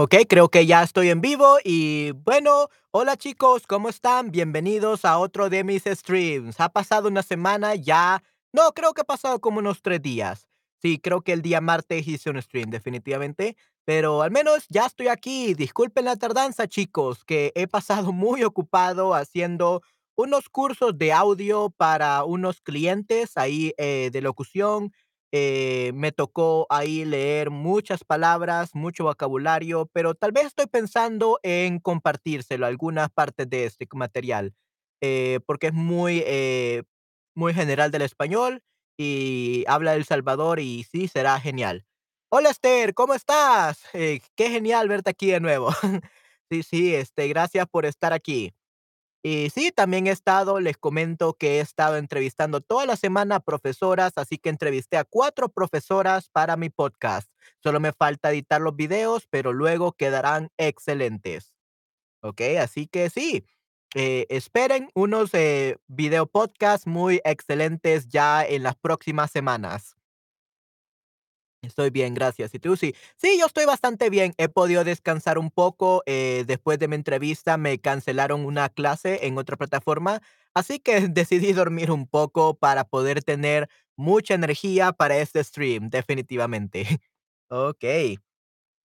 Ok, creo que ya estoy en vivo y bueno, hola chicos, ¿cómo están? Bienvenidos a otro de mis streams. Ha pasado una semana ya, no, creo que ha pasado como unos tres días. Sí, creo que el día martes hice un stream, definitivamente, pero al menos ya estoy aquí. Disculpen la tardanza, chicos, que he pasado muy ocupado haciendo unos cursos de audio para unos clientes ahí eh, de locución eh, me tocó ahí leer muchas palabras, mucho vocabulario, pero tal vez estoy pensando en compartírselo, algunas partes de este material, eh, porque es muy, eh, muy general del español y habla de El Salvador y sí, será genial. Hola Esther, ¿cómo estás? Qué genial verte aquí de nuevo. Sí, sí, este, gracias por estar aquí. Y sí, también he estado, les comento que he estado entrevistando toda la semana a profesoras, así que entrevisté a cuatro profesoras para mi podcast. Solo me falta editar los videos, pero luego quedarán excelentes. Ok, así que sí, eh, esperen unos eh, video podcasts muy excelentes ya en las próximas semanas. Estoy bien, gracias. ¿Y tú? Sí. Sí, yo estoy bastante bien. He podido descansar un poco. eh, después de mi entrevista me cancelaron una clase en otra plataforma, así que decidí dormir un poco para poder tener mucha energía para este stream, definitivamente. Ok,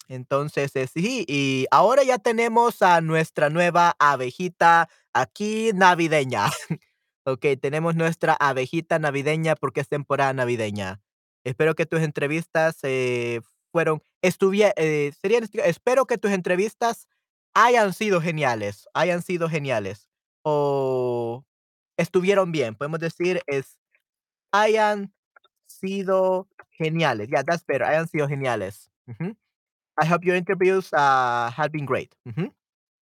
entonces eh, sí, y ahora ya tenemos a nuestra nueva abejita aquí navideña. Ok, tenemos nuestra abejita navideña porque es temporada navideña. Espero que tus entrevistas eh, fueron, estuvie, eh, serían, esti- espero que tus entrevistas hayan sido geniales, hayan sido geniales. O estuvieron bien, podemos decir, es, hayan sido geniales. Yeah, that's better, hayan sido geniales. I hope your interviews uh, have been great. Ujú.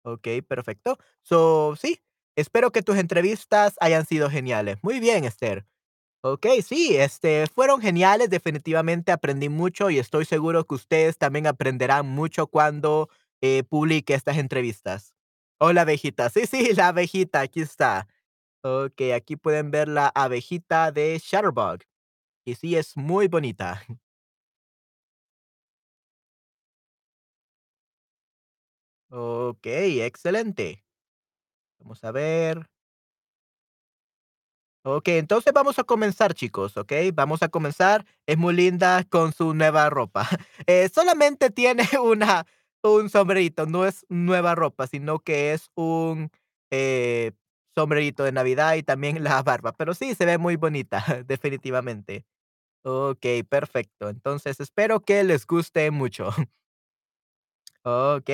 Ok, perfecto. So, sí, espero que tus entrevistas hayan sido geniales. Muy bien, Esther. Ok, sí, este, fueron geniales, definitivamente aprendí mucho y estoy seguro que ustedes también aprenderán mucho cuando eh, publique estas entrevistas. Hola, abejita. Sí, sí, la abejita, aquí está. Ok, aquí pueden ver la abejita de Shutterbug. Y sí, es muy bonita. Ok, excelente. Vamos a ver. Ok, entonces vamos a comenzar, chicos, ¿ok? Vamos a comenzar. Es muy linda con su nueva ropa. Eh, solamente tiene una, un sombrerito, no es nueva ropa, sino que es un eh, sombrerito de Navidad y también la barba. Pero sí, se ve muy bonita, definitivamente. Ok, perfecto. Entonces espero que les guste mucho. Ok.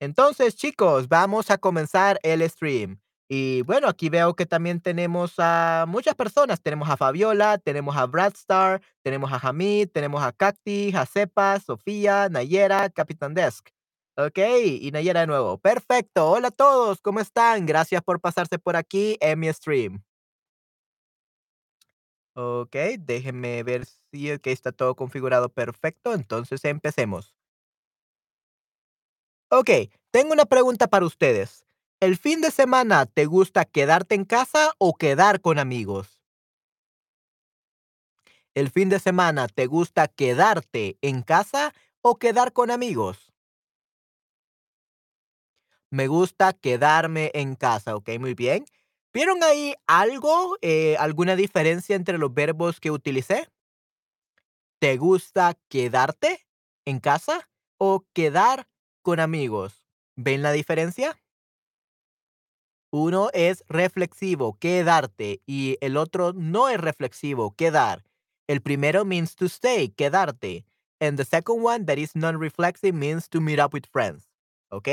Entonces, chicos, vamos a comenzar el stream. Y bueno, aquí veo que también tenemos a muchas personas. Tenemos a Fabiola, tenemos a Bradstar, tenemos a Hamid, tenemos a Cacti, a Cepa, Sofía, Nayera, Capitán Desk. Ok, y Nayera de nuevo. Perfecto. Hola a todos, ¿cómo están? Gracias por pasarse por aquí en mi stream. Ok, déjenme ver si que está todo configurado perfecto. Entonces empecemos. Ok, tengo una pregunta para ustedes. ¿El fin de semana te gusta quedarte en casa o quedar con amigos? ¿El fin de semana te gusta quedarte en casa o quedar con amigos? Me gusta quedarme en casa, ok, muy bien. ¿Vieron ahí algo, eh, alguna diferencia entre los verbos que utilicé? ¿Te gusta quedarte en casa o quedar con amigos? ¿Ven la diferencia? Uno es reflexivo, quedarte, y el otro no es reflexivo, quedar. El primero means to stay, quedarte. And the second one that is non-reflexive means to meet up with friends. ¿Ok?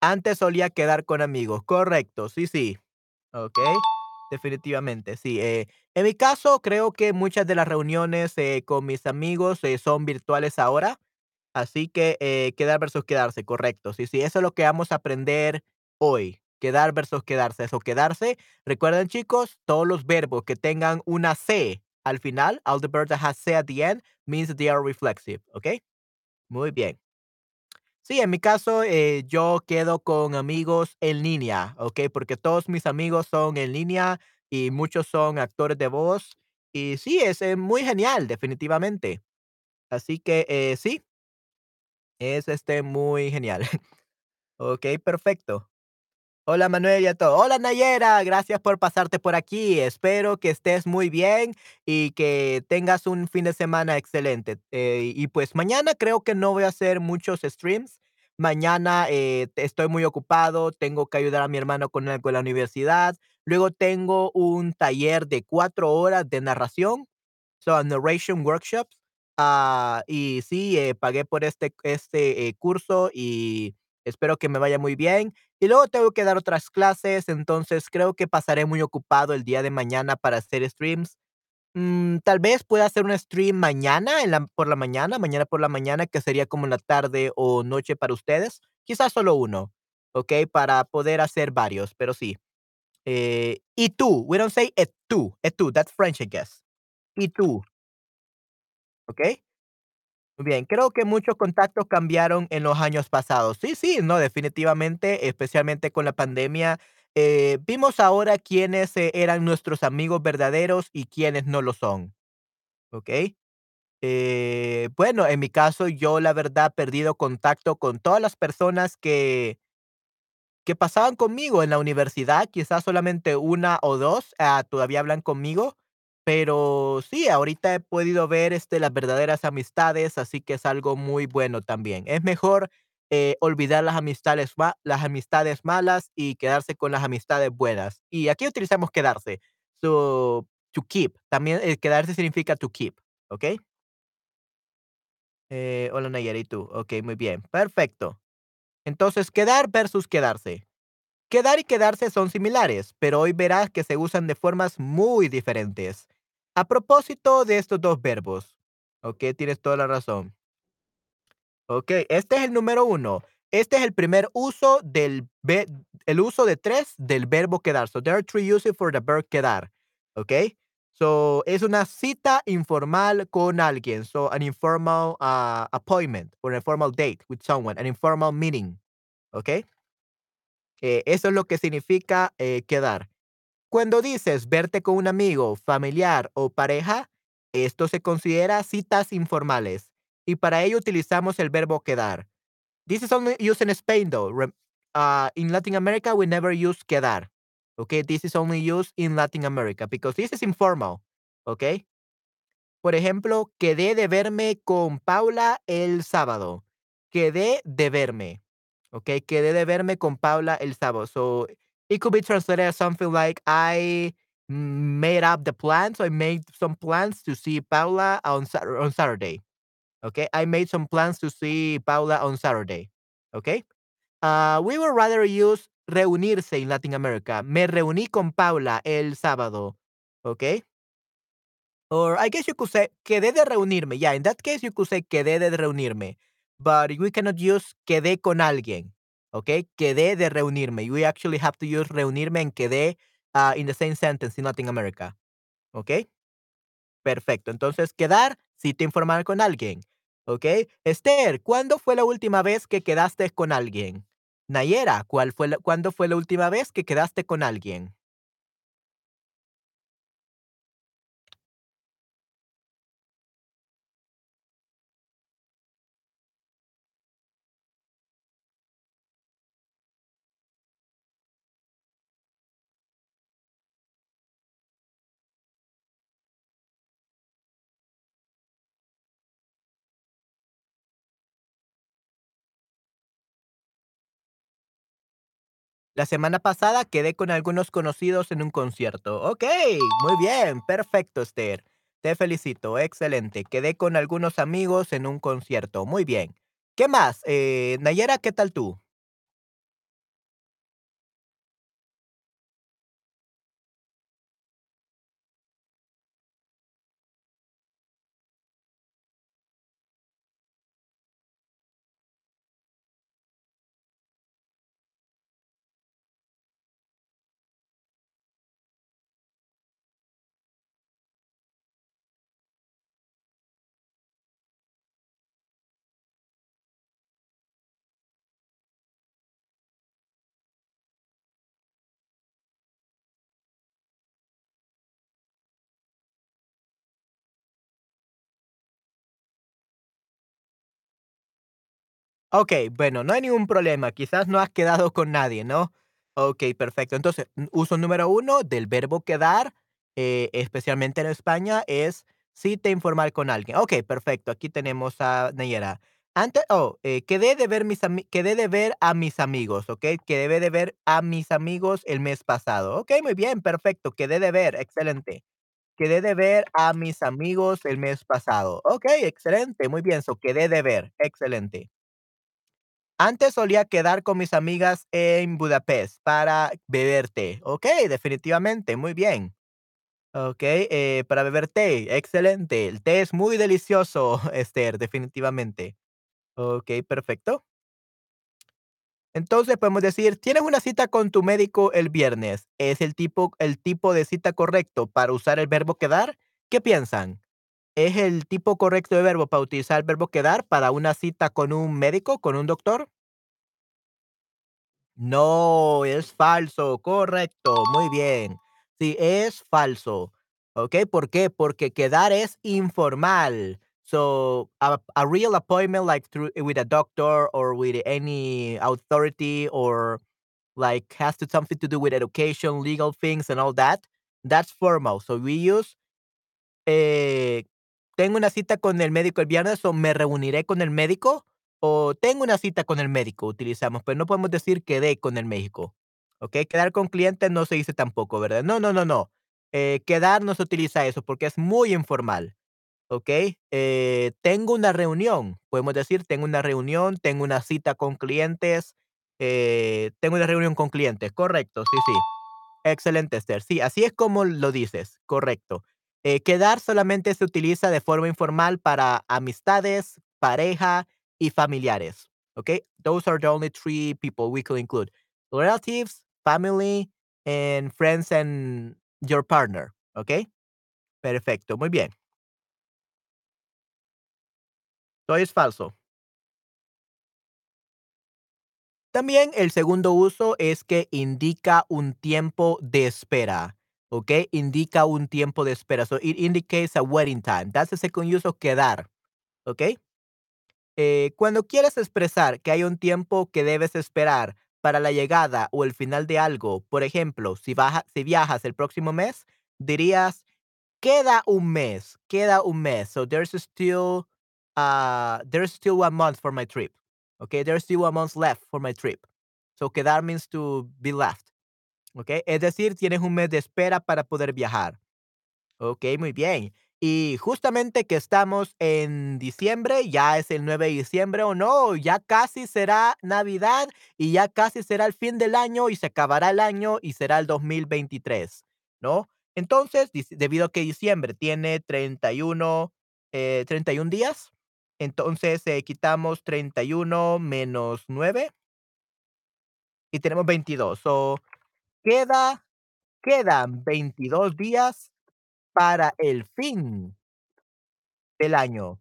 Antes solía quedar con amigos. Correcto, sí, sí. ¿Ok? Definitivamente, sí. eh, en mi caso, creo que muchas de las reuniones eh, con mis amigos eh, son virtuales ahora. Así que quedar versus quedarse, correcto. Sí, sí, eso es lo que vamos a aprender hoy. Quedar versus quedarse. Eso, quedarse. Recuerden, chicos, todos los verbos que tengan una C al final, all the verbs that has C at the end, means they are reflexive. ¿Ok? Muy bien. Sí, en mi caso, eh, yo quedo con amigos en línea, ¿ok? Porque todos mis amigos son en línea y muchos son actores de voz. Y sí, es muy genial, definitivamente. Así que eh, sí, Es, este, muy genial. Okey, perfecto. Hola, Manuel y a todo. Hola, Nayera, gracias por pasarte por aquí. Espero que estés muy bien y que tengas un fin de semana excelente. Eh, y pues mañana creo que no voy a hacer muchos streams. Mañana, eh, estoy muy ocupado, tengo que ayudar a mi hermano con algo de la universidad. Luego tengo un taller de 4 horas de narración, so, narration workshops. Ah, y sí, eh, pagué por este este, curso y espero que me vaya muy bien. Y luego tengo que dar otras clases, entonces creo que pasaré muy ocupado el día de mañana para hacer streams. Mm, tal vez pueda hacer un stream mañana por la mañana, mañana por la mañana, que sería como en la tarde o noche para ustedes. Quizás solo uno, ¿okey? Para poder hacer varios, pero sí. Eh, y tú, we don't say et tu, et tu, that's French, I guess. Y tú. ¿Okey? Muy bien, creo que muchos contactos cambiaron en los años pasados. Sí, sí, no, definitivamente, especialmente con la pandemia, eh, vimos ahora quiénes, eh, eran nuestros amigos verdaderos y quiénes no lo son, ¿okey? Eh, bueno, en mi caso, yo la verdad perdido contacto con todas las personas que que pasaban conmigo en la universidad, quizás solamente una o 2 ah, todavía hablan conmigo, pero sí, ahorita he podido ver, este, las verdaderas amistades, así que es algo muy bueno también. Es mejor, eh, olvidar las amistades las amistades malas y quedarse con las amistades buenas. Y aquí utilizamos quedarse, so, to keep, también, eh, quedarse significa to keep, ¿okey? Eh, hola Nayera, ¿y tú? Okey, muy bien, perfecto. Entonces, quedar versus quedarse. Quedar y quedarse son similares, pero hoy verás que se usan de formas muy diferentes. A propósito de estos 2 verbos, okey, tienes toda la razón. Okey, este es el número 1. Este es el primer uso del el uso de 3 del verbo quedar. So, there are 3 uses for the verb quedar, ¿okey? So, es una cita informal con alguien. So, an informal, ah, appointment or a formal date with someone, an informal meeting, ¿okey? Eh, eso es lo que significa, eh, quedar. Cuando dices verte con un amigo, familiar o pareja, esto se considera citas informales, y para ello utilizamos el verbo quedar. This is only used in Spain, though, ah, in Latin America, we never use quedar, okey? This is only used in Latin America because this is informal, ¿okey? Por ejemplo, quedé de verme con Paula el sábado. Quedé de verme, ¿okey? Quedé de verme con Paula el sábado. So, it could be translated as something like I made up the plans, I made some plans to see Paula on on Saturday, Okay, I made some plans to see Paula on Saturday, Okay, Ah, we would rather use reunirse in Latin America. Me reuní con Paula el sábado, Okay. Or I guess you could say quedé de reunirme. Yeah, in that case, you could say quedé de reunirme, but we cannot use quedé con alguien, ¿okey? Quedé de reunirme. We actually have to use reunirme and quedé, ah, in the same sentence in Latin America, ¿okey? Perfecto. Entonces, quedar, cita informal con alguien, ¿okey? Esther, ¿cuándo fue la última vez que quedaste con alguien? Nayera, ¿cuál fue la cuándo fue la última vez que quedaste con alguien? La semana pasada quedé con algunos conocidos en un concierto. Okey, muy bien, perfecto, Esther. Te felicito, excelente. Quedé con algunos amigos en un concierto. Muy bien. ¿Qué más? Eh, Nayera, ¿qué tal tú? Okey, bueno, no hay ningún problema, quizás no has quedado con nadie, ¿no? Okey, perfecto. Entonces, uso número uno del verbo quedar, eh, especialmente en España, es cita informal con alguien. Okey, perfecto, aquí tenemos a Nayera. Ante oh, eh, quedé de ver mis quedé de ver a mis amigos, ¿okey? Quedé de ver a mis amigos el mes pasado. Okey, muy bien, perfecto, quedé de ver, excelente. Quedé de ver a mis amigos el mes pasado. Okey, excelente, muy bien, so quedé de ver, excelente. Antes solía quedar con mis amigas en Budapest para beber té. Okey, definitivamente, muy bien. Okey, eh, para beber té, excelente. El té es muy delicioso, Esther, definitivamente. Okey, perfecto. Entonces podemos decir, tienes una cita con tu médico el viernes. ¿Es el tipo el tipo de cita correcto para usar el verbo quedar? ¿Qué piensan? ¿Es el tipo correcto de verbo para utilizar el verbo quedar para una cita con un médico, con un doctor? No, es falso, correcto, muy bien. Sí, es falso. ¿Ok? ¿Por qué? Porque quedar es informal. So, a, a real appointment, like through with a doctor or with any authority or like has to something to do with education, legal things, and all that. That's formal. So we use eh, tengo una cita con el médico el viernes o me reuniré con el médico o tengo una cita con el médico, utilizamos, pero no podemos decir quedé con el médico. ¿Ok? Quedar con clientes no se dice tampoco, ¿verdad? No, no, no, no. Eh, quedar no se utiliza eso porque es muy informal. ¿Ok? Eh, tengo una reunión. Podemos decir tengo una reunión, tengo una cita con clientes, eh, tengo una reunión con clientes. Correcto, sí, sí. Excelente, Esther. Sí, así es como lo dices, correcto. Eh, quedar solamente se utiliza de forma informal para amistades, pareja y familiares. ¿Ok? Those are the only three people we could include. Relatives, family, and friends and your partner. ¿Ok? Perfecto, muy bien. Todo es falso. También el segundo uso es que indica un tiempo de espera, ¿ok? Indica un tiempo de espera. So it indicates a waiting time. That's the second use of quedar, ¿ok? Eh, cuando quieres expresar que hay un tiempo que debes esperar para la llegada o el final de algo, por ejemplo, si, baja- si viajas el próximo mes, dirías, queda un mes, queda un mes. So there's still, uh, there's still one month for my trip. Okay, there's still one month left for my trip. So quedar means to be left. Okay, es decir, tienes un mes de espera para poder viajar. Ok, muy bien. Y justamente que estamos en diciembre, ya es el 9 de diciembre o no, ya casi será Navidad y ya casi será el fin del año y se acabará el año y será el 2023, ¿no? Entonces, debido a que diciembre tiene 31, eh, 31 días, entonces eh, quitamos 31 menos 9 y tenemos 22. So, queda, quedan 22 días para el fin del año,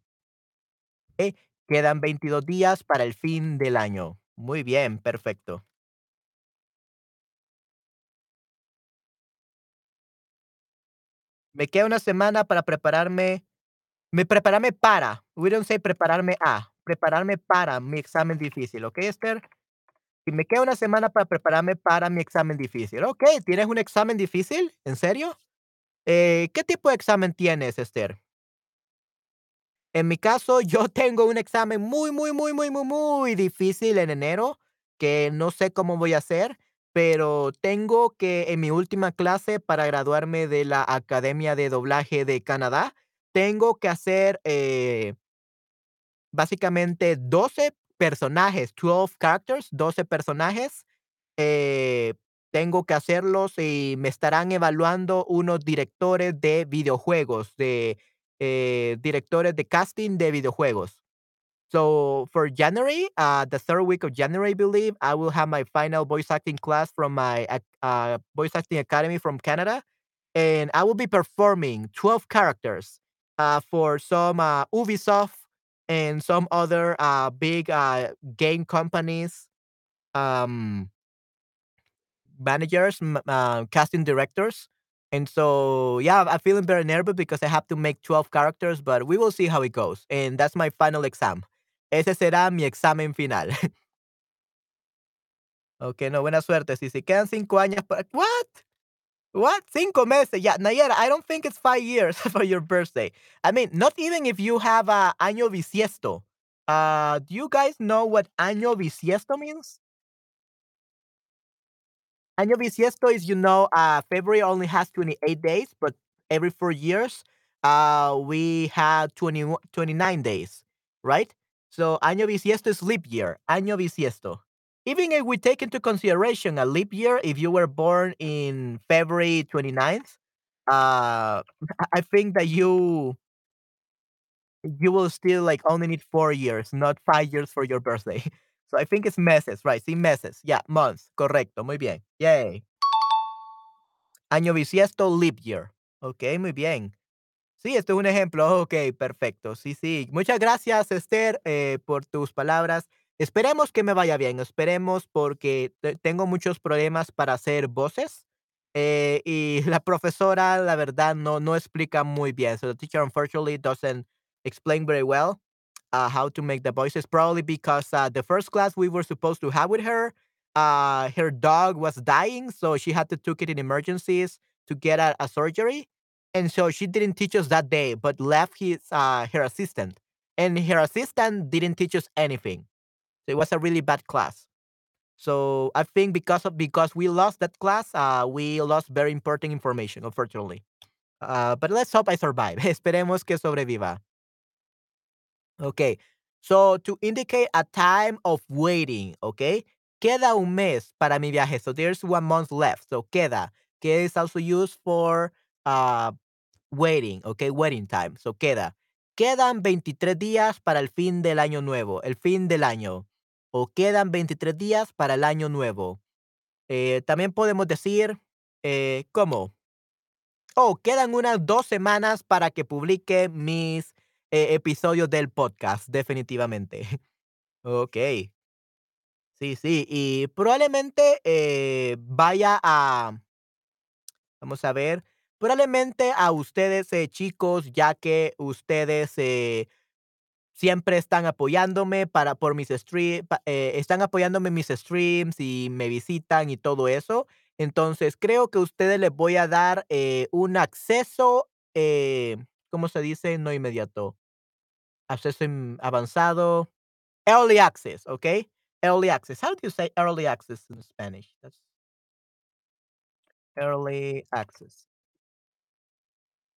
¿eh? Quedan 22 días para el fin del año. Muy bien, perfecto. Me queda una semana para prepararme me prepararme para, we don't say prepararme a, prepararme para mi examen difícil, ¿ok, Esther? Y me queda una semana para prepararme para mi examen difícil. Okey, ¿tienes un examen difícil? ¿En serio? Eh, ¿qué tipo de examen tienes, Esther? En mi caso, yo tengo un examen muy, muy, muy, muy, muy, muy difícil en enero, que no sé cómo voy a hacer, pero tengo que en mi última clase para graduarme de la Academia de Doblaje de Canadá, tengo que hacer eh, básicamente 12 personajes, 12 characters, 12 personajes. eh, tengo que hacerlos y me estarán evaluando unos directores de videojuegos, de eh, directores de casting de videojuegos. So for January, uh, the third week of January, I believe, I will have my final voice acting class from my uh, voice acting academy from Canada, and I will be performing 12 characters uh, for some uh, Ubisoft and some other uh, big uh, game companies. Um, managers, uh, casting directors. And so, yeah, I'm feeling very nervous because I have to make 12 characters, but we will see how it goes. And that's my final exam. Ese será mi examen final. ok no, buena suerte. Si se quedan cinco años para ¿what? What? 5 meses. Yeah, Nayara, I don't think it's 5 years for your birthday. I mean, not even if you have a año bisiesto. Uh, do you guys know what año bisiesto means? Año bisiesto is, you know, uh, February only has 28 days, but every 4 years, uh, we have 20 29 days, right? So, año bisiesto is leap year, año bisiesto. Even if we take into consideration a leap year, if you were born in February 29th, uh, I think that you you will still, like, only need 4 years, not 5 years for your birthday. So, I think it's meses, right? Sí, meses. Yeah, months. Correcto, muy bien. Yay. Año bisiesto, leap year. Ok, muy bien. Sí, esto es un ejemplo. Ok, perfecto. Sí, sí. Muchas gracias, Esther, eh, por tus palabras. Esperemos que me vaya bien, esperemos, porque tengo muchos problemas para hacer voces, eh, y la profesora, la verdad, no no explica muy bien. So, the teacher unfortunately doesn't explain very well, uh, how to make the voices, probably because, uh, the first class we were supposed to have with her, uh, her dog was dying, so she had to took it in emergencies to get a a surgery, and so she didn't teach us that day, but left his uh, her assistant, and her assistant didn't teach us anything. So it was a really bad class. So, I think because of because we lost that class, uh, we lost very important information, unfortunately. Uh, but let's hope I survive. Esperemos que sobreviva. Okay. So, to indicate a time of waiting, okay? Queda un mes para mi viaje. So, there's 1 month left. So, queda, que is also used for, uh, waiting, okay? Waiting time. So, queda. Quedan 23 días para el fin del año nuevo, el fin del año. O quedan 23 días para el año nuevo. Eh, también podemos decir, eh, ¿cómo? Oh, quedan unas 2 semanas para que publique mis, eh, episodios del podcast, definitivamente. Okey. Sí, sí, y probablemente, vaya a vamos a ver, probablemente a ustedes, chicos, ya que ustedes, siempre están apoyándome para por mis stream pa eh, están apoyándome mis streams y me visitan y todo eso. Entonces, creo que a ustedes les voy a dar, eh, un acceso, eh, ¿cómo se dice? No inmediato. Acceso, avanzado. Early access, okey. Early access. How do you say early access in Spanish? That's Early access.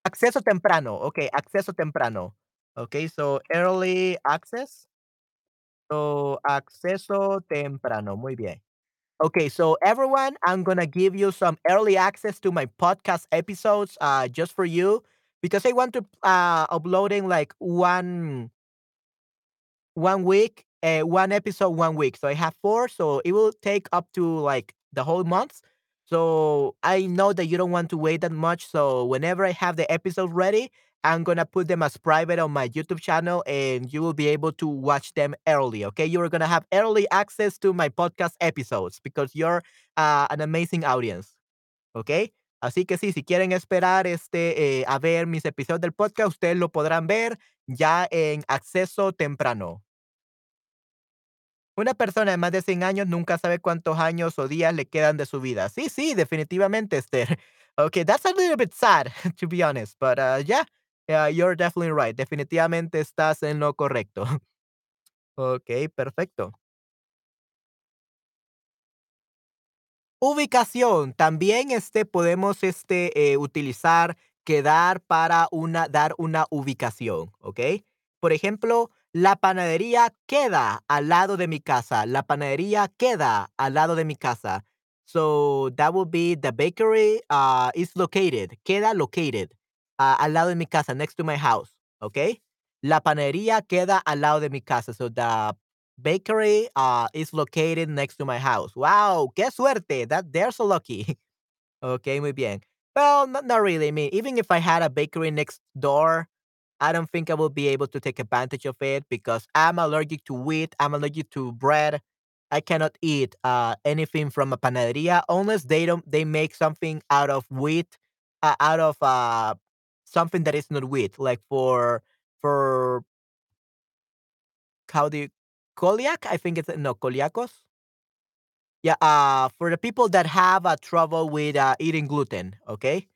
Acceso temprano. Okey, acceso temprano. Okey, so early access. So, acceso temprano. Muy bien. Okay, so everyone, I'm gonna give you some early access to my podcast episodes, uh, just for you, because I want to, uh, uploading like 1 1 week, eh, 1 episode 1 week. So I have 4, so it will take up to, like, the whole month. So, I know that you don't want to wait that much, so whenever I have the episode ready, I'm gonna put them as private on my YouTube channel, and you will be able to watch them early, okay? You're gonna have early access to my podcast episodes because you're, uh, an amazing audience, ¿okey? Así que sí, si quieren esperar, este, eh, a ver mis episodios del podcast, ustedes lo podrán ver ya en acceso temprano. Una persona de más de 100 años nunca sabe cuántos años o días le quedan de su vida. Sí, sí, definitivamente, Esther. Okay, that's a little bit sad, to be honest, but, uh, yeah, yeah, you're definitely right. Definitivamente estás en lo correcto. Okey, perfecto. Ubicación. También, este, podemos, este, eh, utilizar quedar para una dar una ubicación, ¿okey? Por ejemplo, la panadería queda al lado de mi casa. La panadería queda al lado de mi casa. So, that would be the bakery, uh, is located. Queda located, ah, al lado de mi casa, next to my house, okay? La panadería queda al lado de mi casa. So, the bakery, uh, is located next to my house. Wow, qué suerte. That they're so lucky. okay, muy bien. Well, not not really. I mean, even if I had a bakery next door, I don't think I will be able to take advantage of it because I'm allergic to wheat, I'm allergic to bread. I cannot eat, uh, anything from a panadería unless they don't they make something out of wheat, uh, out of, uh, something that is not wheat, like for for how do you celiac? I think it's no celiacos. Yeah, uh, for the people that have uh, trouble with uh, eating gluten, okay,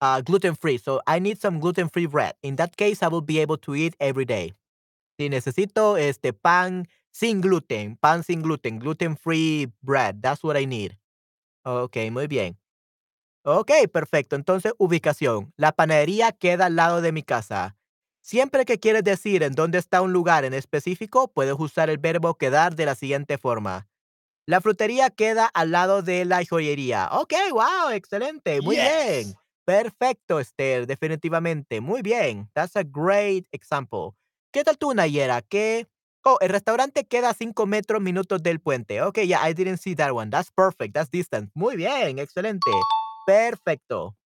uh, gluten free. So I need some gluten free bread. In that case, I will be able to eat every day. Si necesito este pan sin gluten, pan sin gluten, gluten free bread. That's what I need. Okay, muy bien. Ok, perfecto. Entonces, ubicación. La panadería queda al lado de mi casa. Siempre que quieres decir en dónde está un lugar en específico, puedes usar el verbo quedar de la siguiente forma. La frutería queda al lado de la joyería. Ok, wow, excelente. Muy bien. Perfecto, Esther. Definitivamente. Muy bien. That's a great example. ¿Qué tal tú, Nayera? ¿Qué? Oh, el restaurante queda a cinco metros minutos del puente. Ok, yeah, I didn't see that one. That's perfect. That's distance. Muy bien, excelente. Perfecto.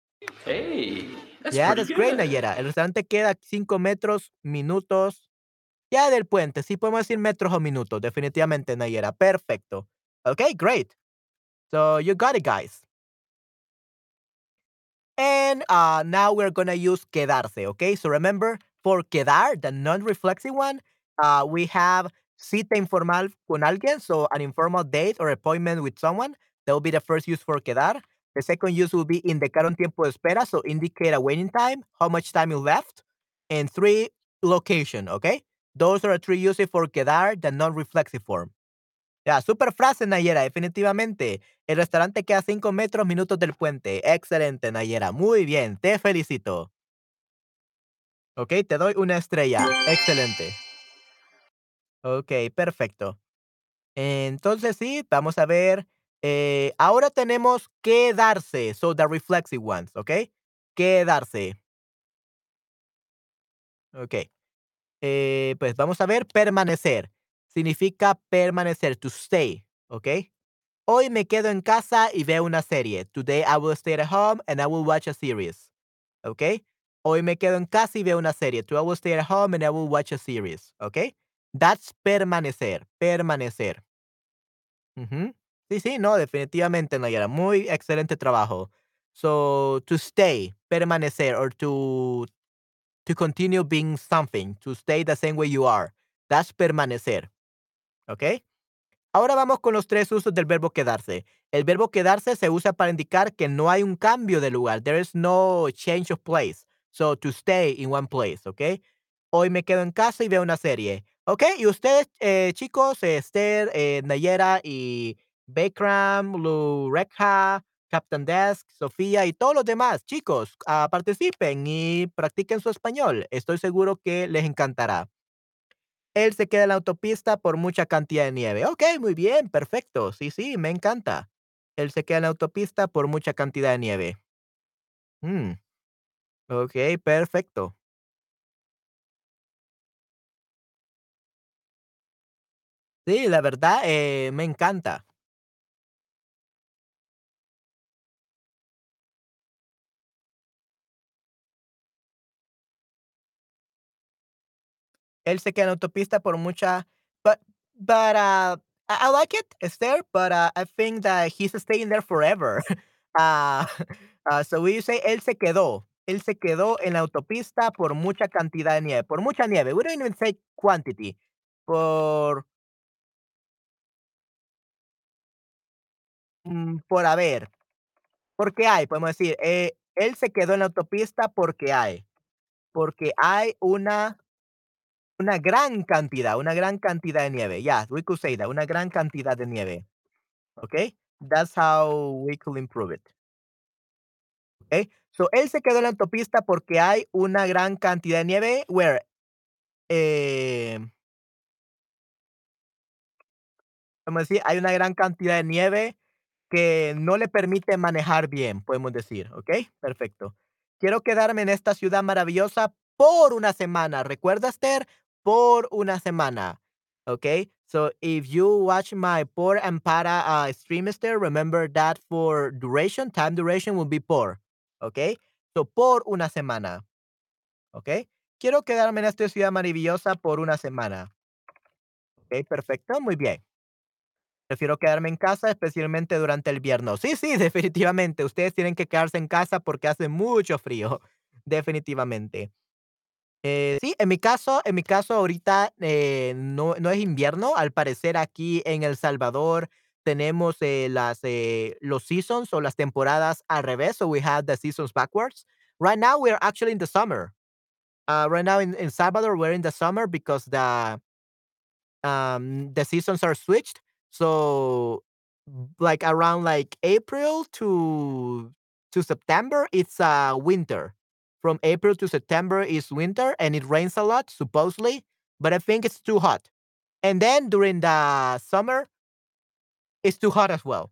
Hey, that's Yeah, that's great, good. Nayera. El restaurante queda a 5 metros, minutos, ya del puente. Sí podemos decir metros o minutos, definitivamente, Nayera. Perfecto. Okay, great. So you got it, guys. And uh, now we're gonna use quedarse, okay? So remember, for quedar, the non-reflexive one, uh, we have cita informal con alguien, so an informal date or appointment with someone. That will be the first use for quedar. The second use will be indicar un tiempo de espera, so indicate a waiting time, how much time you left. And three, location, okay? Those are three uses for quedar, the non-reflexive form. Ya, super frase, Nayera, definitivamente. El restaurante queda a 5 metros, minutos del puente. Excelente, Nayera. Muy bien, te felicito. Ok, te doy una estrella. Excelente. Ok, perfecto. Entonces sí, vamos a ver. Eh, ahora tenemos quedarse. So, the reflexive ones, ¿ok? Quedarse. Ok. Eh, pues vamos a ver permanecer. Significa permanecer, to stay, ¿ok? Hoy me quedo en casa y veo una serie. Today I will stay at home and I will watch a series. ¿Ok? Hoy me quedo en casa y veo una serie. Today I will stay at home and I will watch a series. ¿Ok? That's permanecer. Permanecer. Ujú. Sí, sí, no, definitivamente, Nayara. Muy excelente trabajo. So, to stay, permanecer, or to, to continue being something, to stay the same way you are. That's permanecer. ¿Ok? Ahora vamos con los tres usos del verbo quedarse. El verbo quedarse se usa para indicar que no hay un cambio de lugar. There is no change of place. So, to stay in one place, ¿ok? Hoy me quedo en casa y veo una serie. ¿Ok? Y ustedes, eh, chicos, eh, Esther, eh, Nayera y Bekram, Lu Rekha, Captain Desk, Sofía y todos los demás, chicos, ah, participen y practiquen su español. Estoy seguro que les encantará. Él se queda en la autopista por mucha cantidad de nieve. Ok, muy bien, perfecto. Sí, sí, me encanta. Él se queda en la autopista por mucha cantidad de nieve. Mm, ok, perfecto. Sí, la verdad, eh, me encanta. Él se queda en autopista por mucha but but, uh, I I like it, Esther, but, uh, I think that he's staying there forever. Ah, so we say él se quedó. Él se quedó en la autopista por mucha cantidad de nieve, por mucha nieve. We don't even say quantity. Por, mm, por haber, porque hay, podemos decir, eh, él se quedó en la autopista porque hay, porque hay una una gran cantidad, una gran cantidad de nieve. Yeah, we could say that, una gran cantidad de nieve. Okay, that's how we could improve it. Okay, so él se quedó en la autopista porque hay una gran cantidad de nieve. Where, eh, a decir, hay una gran cantidad de nieve que no le permite manejar bien, podemos decir. ¿Ok? Perfecto. Quiero quedarme en esta ciudad maravillosa por una semana. ¿Recuerda, Esther? Por una semana. ¿Ok? So if you watch my por and para uh, remember that for duration, time duration will be por. ¿Ok? So por una semana. ¿Ok? Quiero quedarme en esta ciudad maravillosa por una semana. ¿Ok? Perfecto. Muy bien. Prefiero quedarme en casa, especialmente durante el invierno. Sí, sí, definitivamente. Ustedes tienen que quedarse en casa porque hace mucho frío. Definitivamente. Eh, sí, en mi caso en mi caso ahorita, eh, no no es invierno, al parecer aquí en El Salvador tenemos, eh, las, eh, los seasons o las temporadas al revés, so we have the seasons backwards. Right now, we are actually in the summer. Uh, right now in in Salvador, we're in the summer because the um, the seasons are switched. So, like around like April to to September, it's uh winter. From April to September is winter, and it rains a lot supposedly, but I think it's too hot. And then during the summer, it's too hot as well,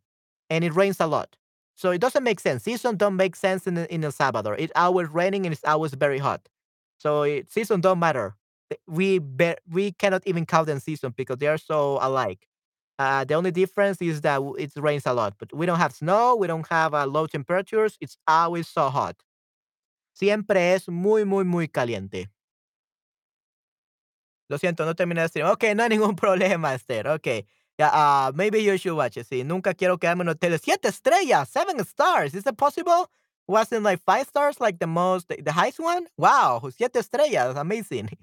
and it rains a lot. So it doesn't make sense. Season don't make sense in in El Salvador. It's always raining and it's always very hot. So it, season don't matter. We be, we cannot even count them season because they are so alike. Uh, the only difference is that it rains a lot, but we don't have snow. We don't have uh, low temperatures. It's always so hot. Siempre es muy muy muy caliente. Lo siento, no terminé de stream. Okey, no hay ningún problema, Esther. Okey. Yeah, uh, maybe you should watch it. Sí, nunca quiero quedarme en hoteles. 7 estrellas, 7 stars. Is it possible? Wasn't like 5 stars like the most the highest one? Wow, 7 estrellas. Amazing.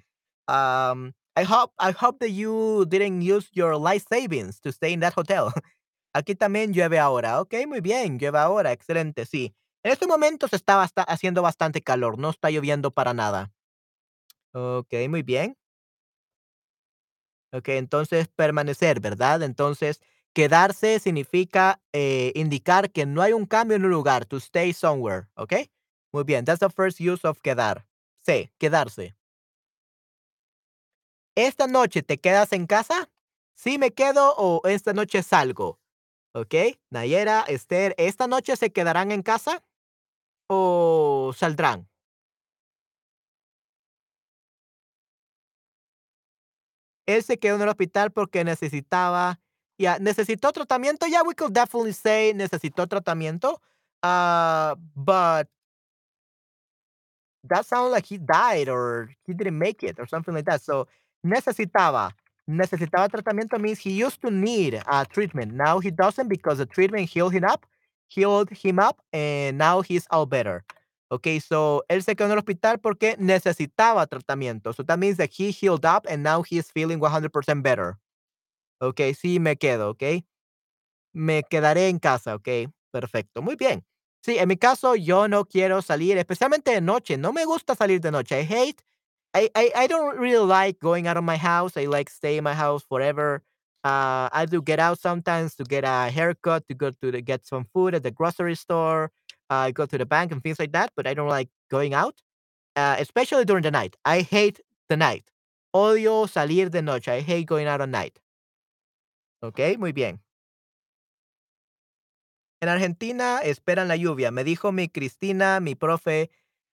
Um, I hope I hope that you didn't use your life savings to stay in that hotel. Aquí también llueve ahora. Okey, muy bien, llueve ahora, excelente, sí. En estos momentos está basta haciendo bastante calor, no está lloviendo para nada. Okey, muy bien. Okey, entonces permanecer, ¿verdad? Entonces, quedarse significa, eh, indicar que no hay un cambio en un lugar, to stay somewhere, ¿okey? Muy bien, that's the first use of quedar. C, quedarse. ¿Esta noche te quedas en casa? Sí me quedo o esta noche salgo, ¿okey? Nayera, Esther, ¿esta noche se quedarán en casa o saldrán? Él se quedó en el hospital porque necesitaba ya, ¿necesitó tratamiento? Yeah, we could definitely say necesitó tratamiento, uh, but that sounds like he died or he didn't make it or something like that. So, necesitaba. Necesitaba tratamiento means he used to need uh, treatment. Now he doesn't because the treatment healed him up, healed him up, and now he's all better. Okay, so él se quedó en el hospital porque necesitaba tratamiento. So that means that he healed up and now he's feeling 100% better. Okay, sí me quedo, okay. Me quedaré en casa, okey, perfecto, muy bien. Sí, en mi caso, yo no quiero salir, especialmente de noche, no me gusta salir de noche. I hate I I I don't really like going out of my house, I like stay in my house forever. Uh, I do get out sometimes to get a haircut, to go to the get some food at the grocery store, uh, go to the bank and things like that, but I don't like going out, uh, especially during the night. I hate the night. Odio salir de noche. I hate going out at night. Ok, muy bien. En Argentina esperan la lluvia. Me dijo mi Cristina, mi profe,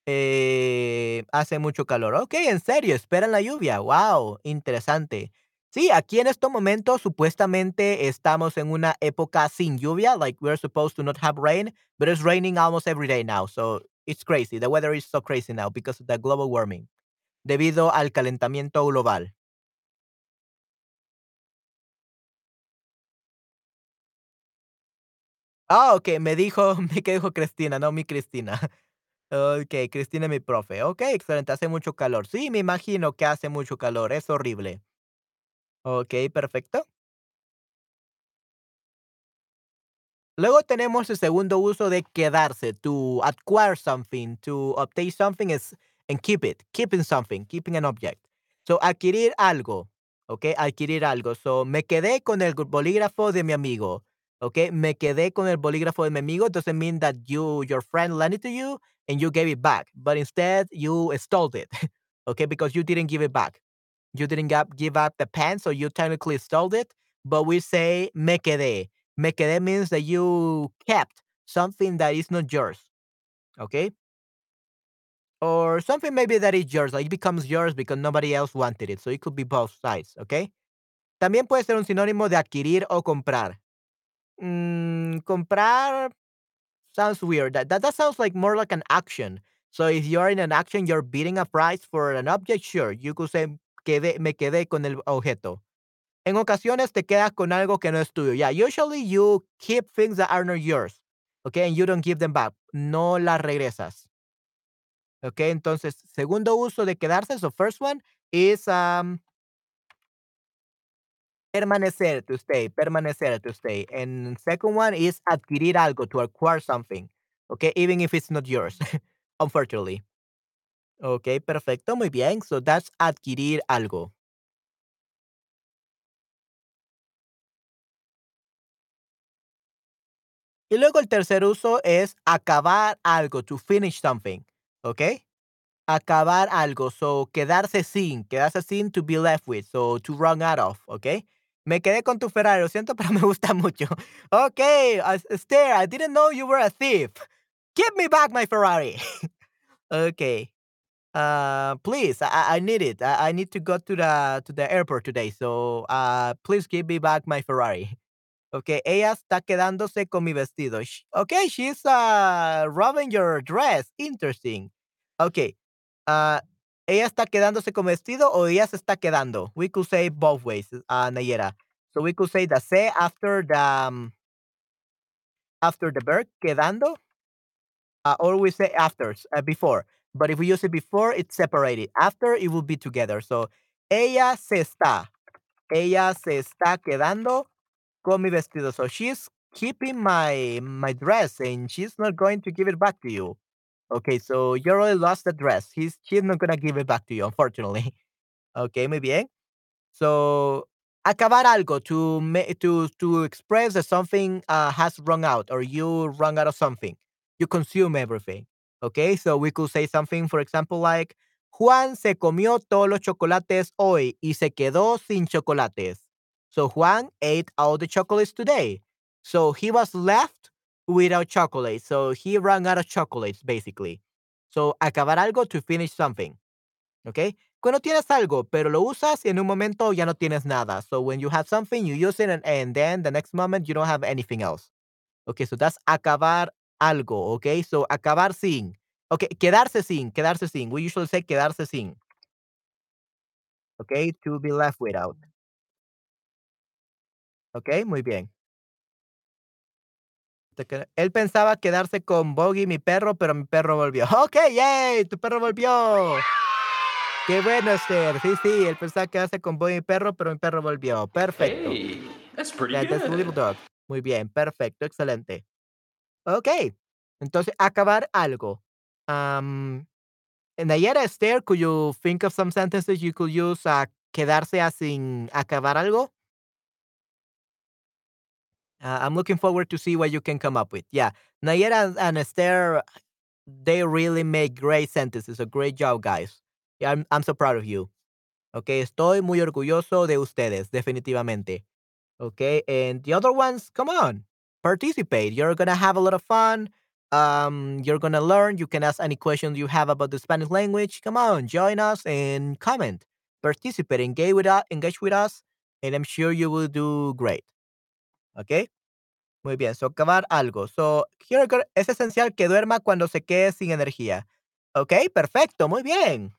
eh, hace mucho calor. Ok, en serio, esperan la lluvia. Wow, interesante. Sí, aquí en estos momentos supuestamente estamos en una época sin lluvia, like we're supposed to not have rain, but it's raining almost every day now. So it's crazy. The weather is so crazy now because of the global warming, debido al calentamiento global. Ah, okey, me dijo me dijo Cristina, no mi Cristina. Okey, Cristina es mi profe. Okey, excelente, hace mucho calor. Sí, me imagino que hace mucho calor, es horrible. Okey, perfecto. Luego tenemos el segundo uso de quedarse, to acquire something, to obtain something is and keep it, keeping something, keeping an object. So, adquirir algo, okey, adquirir algo. So, me quedé con el bolígrafo de mi amigo, okey, me quedé con el bolígrafo de mi amigo doesn't mean that you your friend lent it to you and you gave it back, but instead you stole it, okay, because you didn't give it back. You didn't give up the pen, so you technically stole it, but we say me quedé. Me quedé means that you kept something that is not yours, okay? Or something maybe that is yours, like it becomes yours because nobody else wanted it, so it could be both sides, okay? También puede ser un sinónimo de adquirir o comprar. Mm, comprar sounds weird. That, that that sounds like more like an action. So if you're in an action, you're bidding a price for an object, sure, you could say me quedé con el objeto. En ocasiones te quedas con algo que no es tuyo. Yeah, usually you keep things that are not yours. Okay, and you don't give them back. No las regresas. Okey, entonces, segundo uso de quedarse, so first one is, um permanecer, to stay, permanecer, to stay. And second one is adquirir algo, to acquire something, okay, even if it's not yours, unfortunately. Okey, perfecto, muy bien. So that's adquirir algo. Y luego el tercer uso es acabar algo, to finish something, ¿okey? Acabar algo, so quedarse sin, quedarse sin, to be left with, so to run out of, ¿okey? Me quedé con tu Ferrari, lo siento, pero me gusta mucho. Uh, Esther, I didn't know you were a thief. Give me back my Ferrari. Okay. Uh, please, I I need it. I I need to go to the to the airport today, so, uh, please give me back my Ferrari. Okay, ella está quedándose con mi vestido. Sh okey, she's, uh, robbing your dress, interesting. Okay. ah, ¿ella está quedándose con vestido o ella se está quedando? We could say both ways, uh, Nayera. So we could say the se after the, um after the verb, quedando, uh, or we say after, uh, before. But if we use it before, it's separated. After, it will be together. So, ella se está, ella se está quedando con mi vestido. So she's keeping my my dress and she's not going to give it back to you. Okay, so you already lost the dress. He's she's not gonna give it back to you, unfortunately. Okay, muy bien. So, acabar algo to to to express that something, uh, has run out or you run out of something. You consume everything. Okay, so we could say something, for example, like, Juan se comió todos los chocolates hoy y se quedó sin chocolates. So Juan ate all the chocolates today. So he was left without chocolate. So he ran out of chocolates, basically. So acabar algo to finish something. ¿Ok? Cuando tienes algo, pero lo usas y en un momento ya no tienes nada. So when you have something, you use it and, and then the next moment you don't have anything else. Okay, so that's acabar algo. Okay, so acabar sin. Okay, quedarse sin, quedarse sin. We usually say quedarse sin. Okay, to be left without. Okey, muy bien. Él pensaba quedarse con Boggy, mi perro, pero mi perro volvió. Okey, yay, tu perro volvió. Qué bueno, Esther. Sí, sí, él pensaba quedarse con Boggy, mi perro, pero mi perro volvió. Perfecto. Hey, that's pretty Yeah, that's good. dog. Muy bien, perfecto, excelente. Okey, entonces acabar algo. Am, Nayara, Esther, could you think of some sentences you could use, ah, quedarse a sin acabar algo? Uh, I'm looking forward to see what you can come up with. Yeah, Nayera and, and Esther, they really make great sentences. A great job, guys. Yeah, I'm, I'm so proud of you. Okay, estoy muy orgulloso de ustedes, definitivamente. Okay, and the other ones, come on, participate. You're gonna have a lot of fun. Um, you're gonna learn. You can ask any questions you have about the Spanish language. Come on, join us and comment. Participate, engage with us, engage with us, and I'm sure you will do great. Okay. Muy bien, so acabar algo. So, here es esencial que duerma cuando se quede sin energía. Ok, perfecto, muy bien.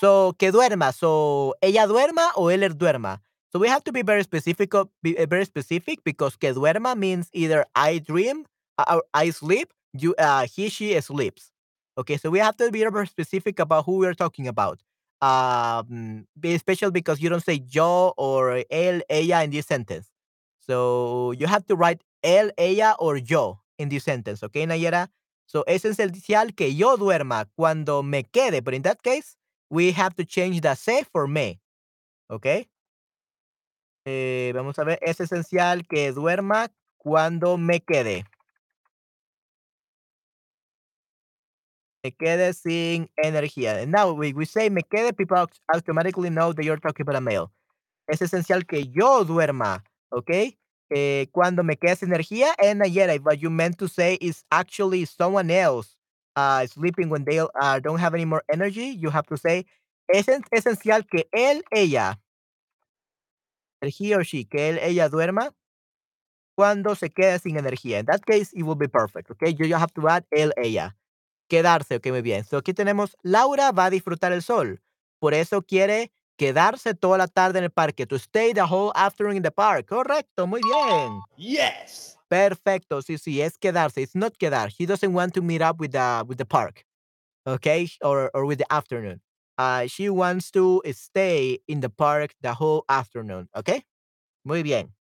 So, que duerma. So, ella duerma o él duerma. So we have to be very specific, be uh, very specific because que duerma means either I dream uh, or I sleep, you, uh, he, she sleeps. Okay, so we have to be very specific about who we're talking about. Um, be special because you don't say yo or él, ella in this sentence. So you have to write él, ella, or yo in this sentence, okay, Nayera? So es esencial que yo duerma cuando me quede, but in that case, we have to change the se for me, okay? Eh, vamos a ver, es esencial que duerma cuando me quede. Me quede sin energía. And now we, say me quede, people au- automatically know that you're talking about a male. Es esencial que yo duerma, ¿ok? Eh, cuando me quede sin energía, and Nayera, if what you meant to say is actually someone else uh, sleeping when they uh, don't have any more energy, you have to say, es en- esencial que él, ella, el he or she, que él, ella duerma cuando se quede sin energía. In that case, it will be perfect, okay? You just have to add él, ella. Quedarse, ok, muy bien. So aquí tenemos, Laura va a disfrutar el sol. Por eso quiere quedarse toda la tarde en el parque. To stay the whole afternoon in the park. Correcto, muy bien. Yes. Perfecto, sí, sí, es quedarse. It's not quedar. He doesn't want to meet up with the, with the park. okay, or or with the afternoon. Uh, she wants to stay in the park the whole afternoon, okay? Muy bien.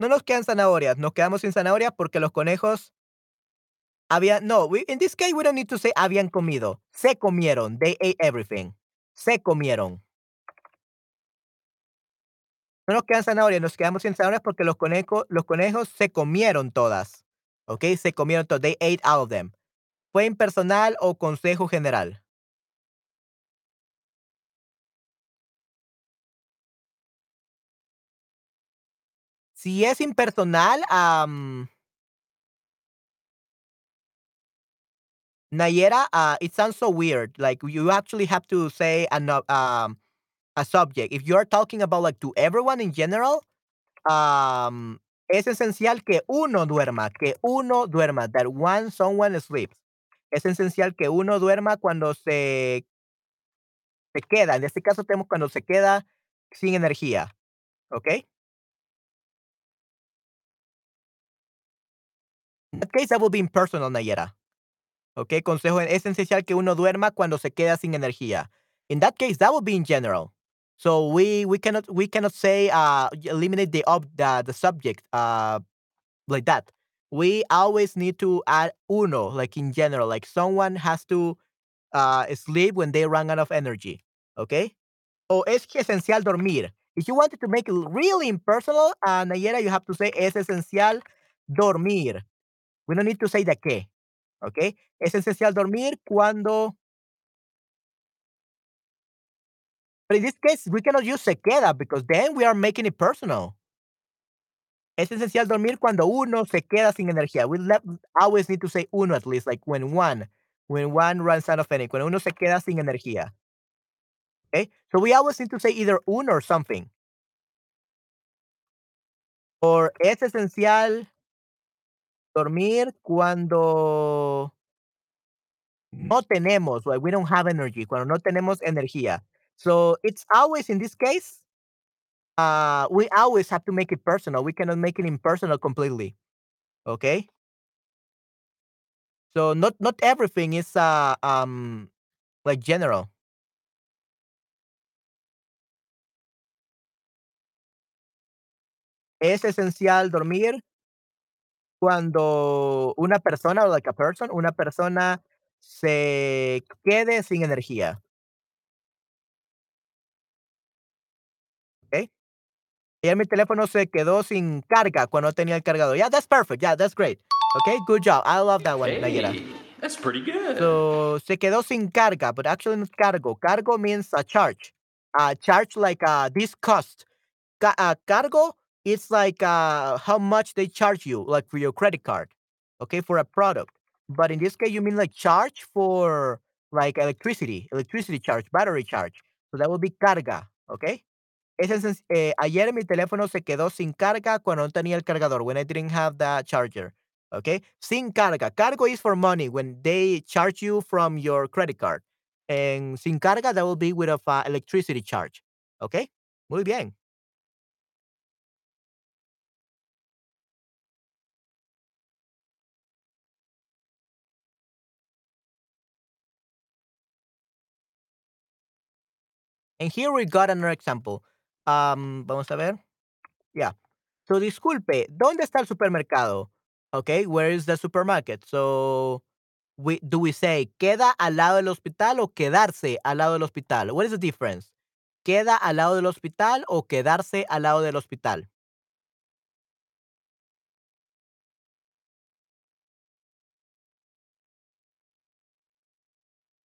No nos quedan zanahorias, nos quedamos sin zanahorias porque los conejos habían no, we in this case, we don't need to say habían comido. Se comieron. They ate everything. Se comieron. No nos quedan zanahorias, nos quedamos sin zanahorias porque los conejos los conejos se comieron todas, ¿okey? Se comieron todas. They ate all of them. ¿Fue impersonal o consejo general? Si es impersonal, am Nayera, uh, it sounds so weird. Like you actually have to say an uh, um, a subject. If you're talking about like to everyone in general, um, es esencial que uno duerma, que uno duerma, that one someone sleeps. Es esencial que uno duerma cuando se se queda. En este caso tenemos cuando se queda sin energía, ¿okey? In that case, that will be impersonal, Nayera. ¿ok? Consejo, es esencial que uno duerma cuando se queda sin energía. In that case, that would be in general. So we we cannot we cannot say uh eliminate the ob the, the subject uh like that. We always need to add uno like in general, like someone has to uh sleep when they run out of energy, okay? O es esencial dormir. If you wanted to make it really impersonal, uh, Nayera, you have to say es esencial dormir. We don't need to say the qué. Okay? Es esencial dormir cuando But in this case, we cannot use se queda because then we are making it personal. Es esencial dormir cuando uno se queda sin energía. We let, always need to say uno at least, like when one, when one runs out of energy, cuando uno se queda sin energía. Okay? So we always need to say either uno or something. Or es esencial dormir cuando no tenemos, like we don't have energy, cuando no tenemos energía. So it's always in this case, uh, we always have to make it personal. We cannot make it impersonal completely. Okay. So not not everything is uh um like general. Es esencial dormir cuando una persona, like a person, una persona se quede sin energía. Ayer mi teléfono se quedó sin carga cuando tenía el cargador. Yeah, that's perfect. Yeah, that's great. Okay, good job. I love that one, Nayera. That's pretty good. So, se quedó sin carga, but actually not cargo. Cargo means a charge. A charge like uh, this cost. Ca- uh, cargo, it's like uh, how much they charge you, like for your credit card, okay, for a product. But in this case, you mean like charge for like electricity, electricity charge, battery charge. So that would be carga, okay? Eh, ayer mi teléfono se quedó sin carga cuando no tenía el cargador, when I didn't have the charger. Okay? Sin carga. Cargo is for money when they charge you from your credit card. And sin carga, that will be with a electricity charge. Okay? Muy bien. And here we got another example. Um, vamos a ver. Yeah. So disculpe, ¿dónde está el supermercado? Okay, where is the supermarket? So we do we say queda al lado del hospital o quedarse al lado del hospital? What is the difference? ¿Queda al lado del hospital o quedarse al lado del hospital?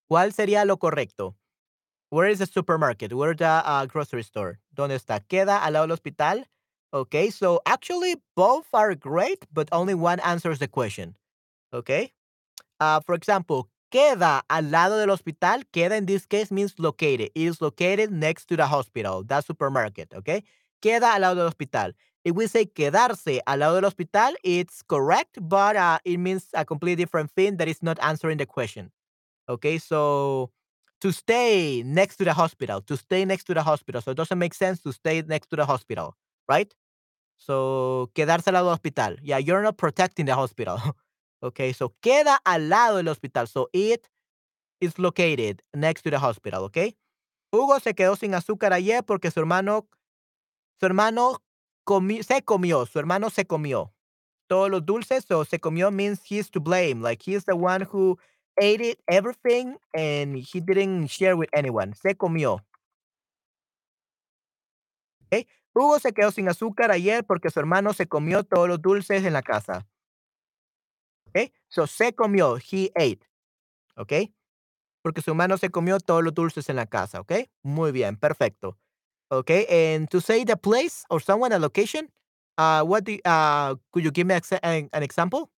¿Cuál sería lo correcto? Where is the supermarket? Where the uh, grocery store? ¿Dónde está? ¿Queda al lado del hospital? Okay, so actually both are great, but only one answers the question. Okay? Uh, for example, queda al lado del hospital. Queda in this case means located. It is located next to the hospital, that supermarket. Okay? Queda al lado del hospital. If we say quedarse al lado del hospital, it's correct, but uh, it means a completely different thing that is not answering the question. Okay, so to stay next to the hospital, to stay next to the hospital. So it doesn't make sense to stay next to the hospital, right? So quedarse al lado del hospital. Yeah, you're not protecting the hospital. Okay, so queda al lado del hospital. So it is located next to the hospital, okay? Hugo se quedó sin azúcar ayer porque su hermano su hermano se comió, su hermano se comió todos los dulces, so se comió means he's to blame, like he's the one who ate it everything and he didn't share with anyone. Se comió. ¿Ok? Hugo se quedó sin azúcar ayer porque su hermano se comió todos los dulces en la casa. ¿Ok? So se comió, he ate. ¿Ok? Porque su hermano se comió todos los dulces en la casa. ¿Ok? Muy bien, perfecto. ¿Ok? And to say the place or someone, a location, uh, what do, uh, could you give me an example?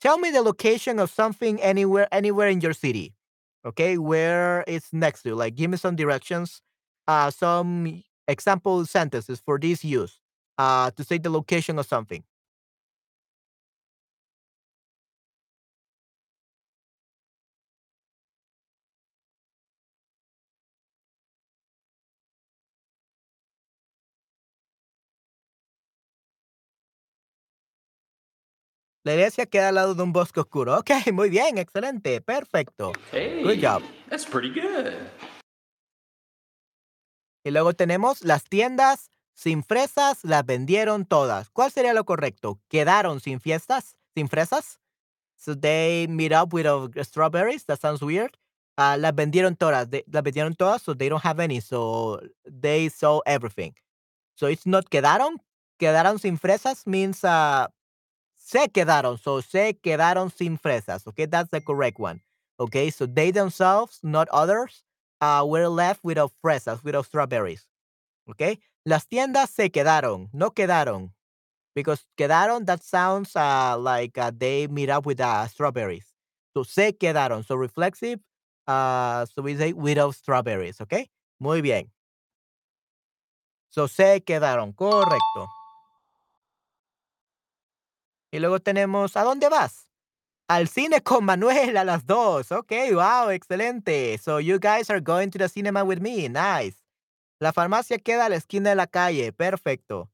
Tell me the location of something anywhere, anywhere in your city. Okay, where it's next to. Like, give me some directions, uh, some example sentences for this use, uh, to say the location of something. La iglesia queda al lado de un bosque oscuro. Ok, muy bien, excelente, perfecto. Good job. that's pretty good. Y luego tenemos las tiendas sin fresas, las vendieron todas. ¿Cuál sería lo correcto? ¿Quedaron sin fiestas? ¿Sin fresas? So they meet up with uh, strawberries. That sounds weird. Uh, las vendieron todas. They, las vendieron todas, so they don't have any. So they sold everything. So it's not quedaron. Quedaron sin fresas means uh, se quedaron. So se quedaron sin fresas. Okay, that's the correct one. Okay, so they themselves, not others, uh, were left without fresas, without strawberries. Okay, las tiendas se quedaron, no quedaron. Because quedaron, that sounds uh, like uh, they meet up with uh, strawberries. So se quedaron. So reflexive. Uh, so we say without strawberries. Okay, muy bien. So se quedaron, correcto. Y luego tenemos, ¿a dónde vas? Al cine con Manuel a las dos. Ok, wow, excelente. So you guys are going to the cinema with me. Nice. La farmacia queda a la esquina de la calle. Perfecto.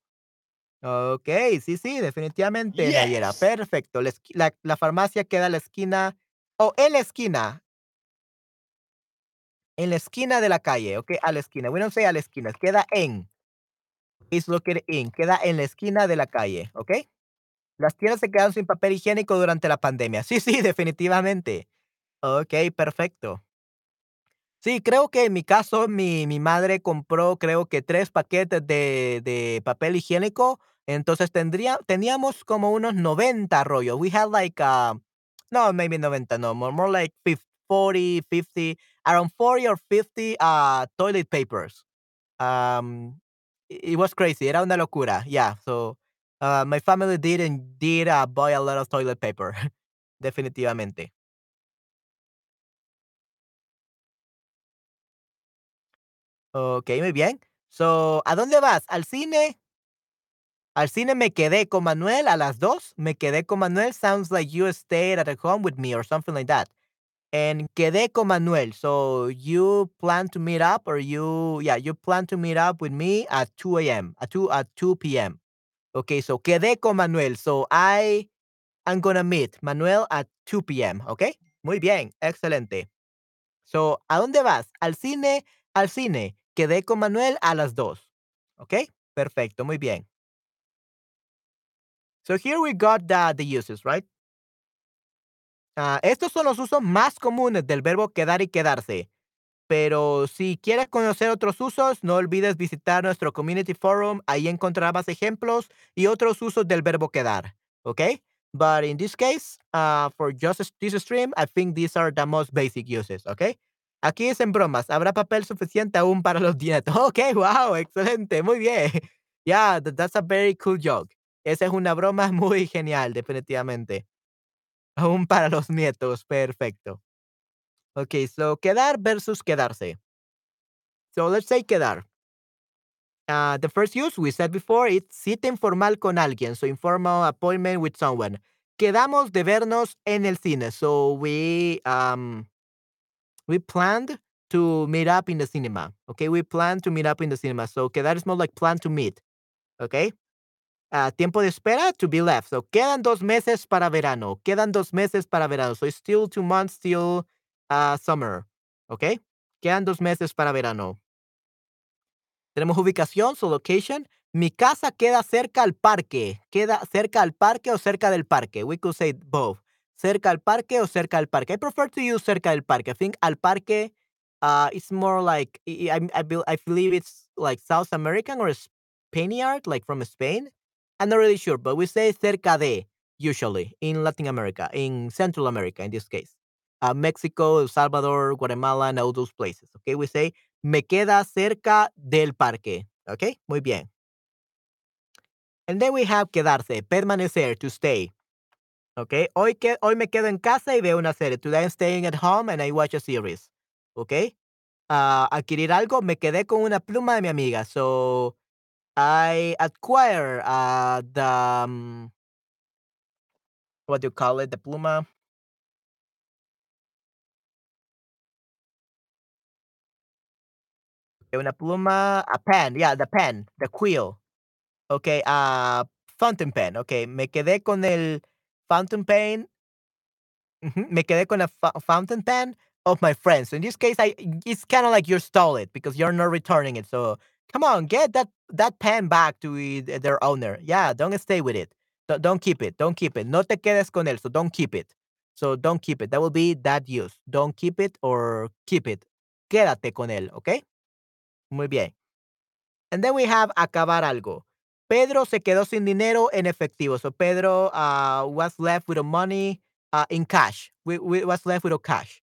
Ok, sí, sí, definitivamente, Nayera. Yes. Perfecto. La, esqui- la- la farmacia queda a la esquina. O en la esquina. En la esquina de la calle. Ok, a la esquina. We don't say a la esquina. Queda en. Is located in. Queda en la esquina de la calle. Ok. Las tiendas se quedaron sin papel higiénico durante la pandemia. Sí, sí, definitivamente. Ok, perfecto. Sí, creo que en mi caso, mi, mi madre compró, creo que tres paquetes de, de papel higiénico. Entonces tendría, teníamos como unos 90 rollos. We had like, uh, no, maybe 90, no, more, more like 50, 40, 50, around 40 or 50 uh, toilet papers. Um, it was crazy. Era una locura. Yeah. So, uh, my family did and did uh, buy a lot of toilet paper. Definitivamente. Ok, muy bien. So, ¿a dónde vas? ¿Al cine? Al cine me quedé con Manuel a las dos. Me quedé con Manuel. Sounds like you stayed at home with me or something like that. And quedé con Manuel. So you plan to meet up or you, yeah, you plan to meet up with me at 2 a.m. at 2 at 2 p.m. Okay, so quedé con Manuel. So I am gonna meet Manuel at 2 p.m. Okay, muy bien, excelente. So, ¿a dónde vas? Al cine, al cine. Quedé con Manuel a las dos. Okay, perfecto, muy bien. So here we got the, the uses, right? Ah, estos son los usos más comunes del verbo quedar y quedarse. Pero si quieres conocer otros usos, no olvides visitar nuestro community forum. Ahí encontrarás ejemplos y otros usos del verbo quedar. ¿Ok? But in this case, uh, for just this stream, I think these are the most basic uses. ¿Ok? Aquí es bromas. Habrá papel suficiente aún para los nietos. Ok, wow, excelente, muy bien. Yeah, that- that's a very cool joke. Esa es una broma muy genial, definitivamente. Aún para los nietos, perfecto. Okay, so quedar versus quedarse. So let's say quedar. Uh, the first use we said before, it's cita informal con alguien, so informal appointment with someone. Quedamos de vernos en el cine, so we um we planned to meet up in the cinema. Okay, we planned to meet up in the cinema. So quedar is more like plan to meet. Okay, Ah, tiempo de espera, to be left. So, quedan dos meses para verano. Quedan dos meses para verano. So, it's still two months till uh, summer. ¿Ok? Quedan dos meses para verano. Tenemos ubicación, so location. Mi casa queda cerca al parque. Queda cerca al parque o cerca del parque. We could say both. Cerca al parque o cerca del parque. I prefer to use cerca del parque. I think al parque uh, it's more like, I, I, I believe it's like South American or Spaniard, like from Spain. I'm not really sure, but we say cerca de usually in Latin America, in Central America in this case. Uh, Mexico, El Salvador, Guatemala, and all those places. Okay, we say me queda cerca del parque. Okay, muy bien. And then we have quedarse, permanecer, to stay. Okay, hoy, que, hoy me quedo en casa y veo una serie. Today I'm staying at home and I watch a series. Okay, uh, adquirir algo, me quedé con una pluma de mi amiga. So I acquire uh, the um, what do you call it? The pluma. Una pluma, a pen, yeah, the pen, the quill. Okay, uh, fountain pen. Okay, me quedé con el fountain pen. Me quedé con a fountain pen of my friends. So in this case, I it's kind of like you stole it because you're not returning it. So come on, get that that pen back to their owner. Yeah, don't stay with it. Don't, don't keep it. Don't keep it. No te quedes con él. So don't keep it. So don't keep it. That will be that use. Don't keep it or keep it. Quédate con él, okay? Muy bien. And then we have acabar algo. Pedro se quedó sin dinero en efectivo. So Pedro uh, was left with money uh, in cash. We, we was left with cash.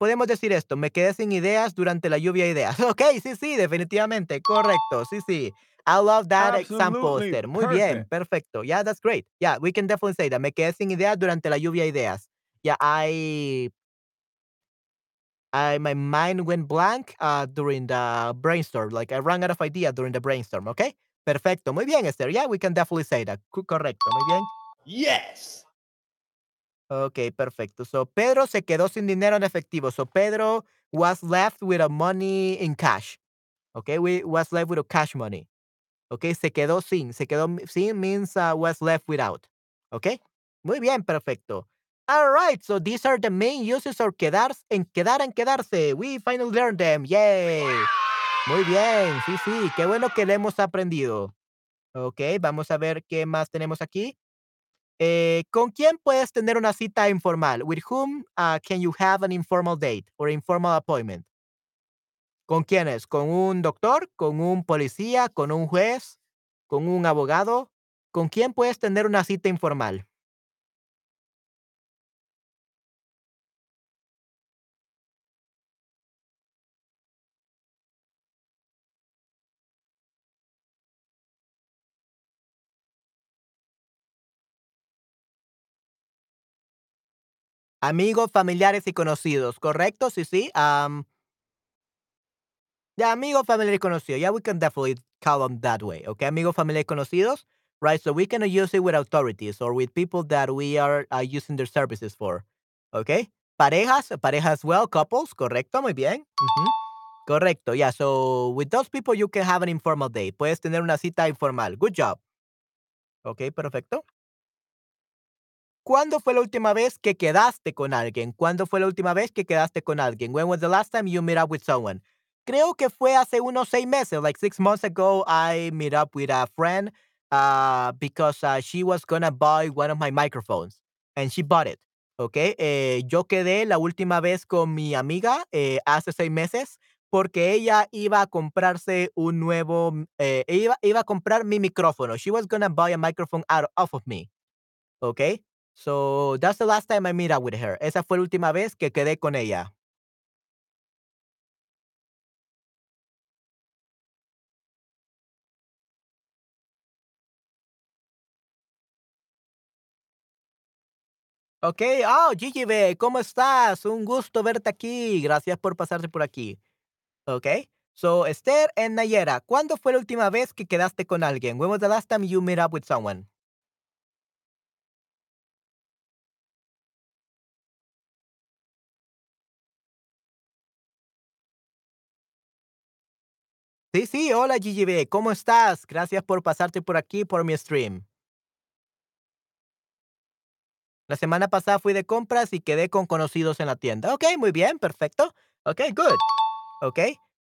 Podemos decir esto, me quedé sin ideas durante la lluvia de ideas. Ok, sí, sí, definitivamente, correcto, sí, sí. I love that example, Esther. Muy bien, perfecto. Yeah, that's great. Yeah, we can definitely say that. Me quedé sin ideas durante la lluvia de ideas. Yeah, I I my mind went blank uh, during the brainstorm. Like I ran out of idea during the brainstorm. Okay. Perfecto. Muy bien, Esther. Yeah, we can definitely say that. Correcto. Muy bien. Yes. Okay, perfecto. So Pedro se quedó sin dinero en efectivo. So Pedro was left with a money in cash. Okay, we was left with a cash money. Okay, se quedó sin. Se quedó sin means uh, was left without. Okay. Muy bien, perfecto. All right, so these are the main uses of quedar en quedar en quedarse. We finally learned them. Yay. Muy bien, sí, sí, qué bueno que le hemos aprendido. Ok, vamos a ver qué más tenemos aquí. Eh, ¿Con quién puedes tener una cita informal? With whom uh, can you have an informal date or informal appointment? ¿Con quiénes? ¿Con un doctor? ¿Con un policía? ¿Con un juez? ¿Con un abogado? ¿Con quién puedes tener una cita informal? Amigos, familiares y conocidos, ¿correcto? Sí, sí. Um, yeah, amigos, familiares y conocidos. Yeah, we can definitely call them that way. Okay, amigos, familiares y conocidos. Right, so we can use it with authorities or with people that we are using their services for. Okay, parejas, parejas as well, couples, correcto, muy bien. Correcto, yeah. So with those people you can have an informal date. Puedes tener una cita informal. Good job. Okay, perfecto. ¿Cuándo fue la última vez que quedaste con alguien? ¿Cuándo fue la última vez que quedaste con alguien? When was the last time you met up with someone? Creo que fue hace unos seis meses. Like six months ago, I met up with a friend uh, because uh, she was gonna buy one of my microphones and she bought it. Okay. Eh, yo quedé la última vez con mi amiga eh, hace seis meses porque ella iba a comprarse un nuevo, eh, iba, iba a comprar mi micrófono. She was gonna buy a microphone out of me. Okay. So that's the last time I meet up with her. Esa fue la última vez que quedé con ella. Ok, oh, Gigi B, ¿cómo estás? Un gusto verte aquí. Gracias por pasarte por aquí. Ok, so Esther and Nayera, ¿cuándo fue la última vez que quedaste con alguien? When was the last time you met up with someone? Sí, sí, hola GGB, ¿cómo estás? Gracias por pasarte por aquí por mi stream. La semana pasada fui de compras y quedé con conocidos en la tienda. Ok, muy bien, perfecto. Ok, good. Ok,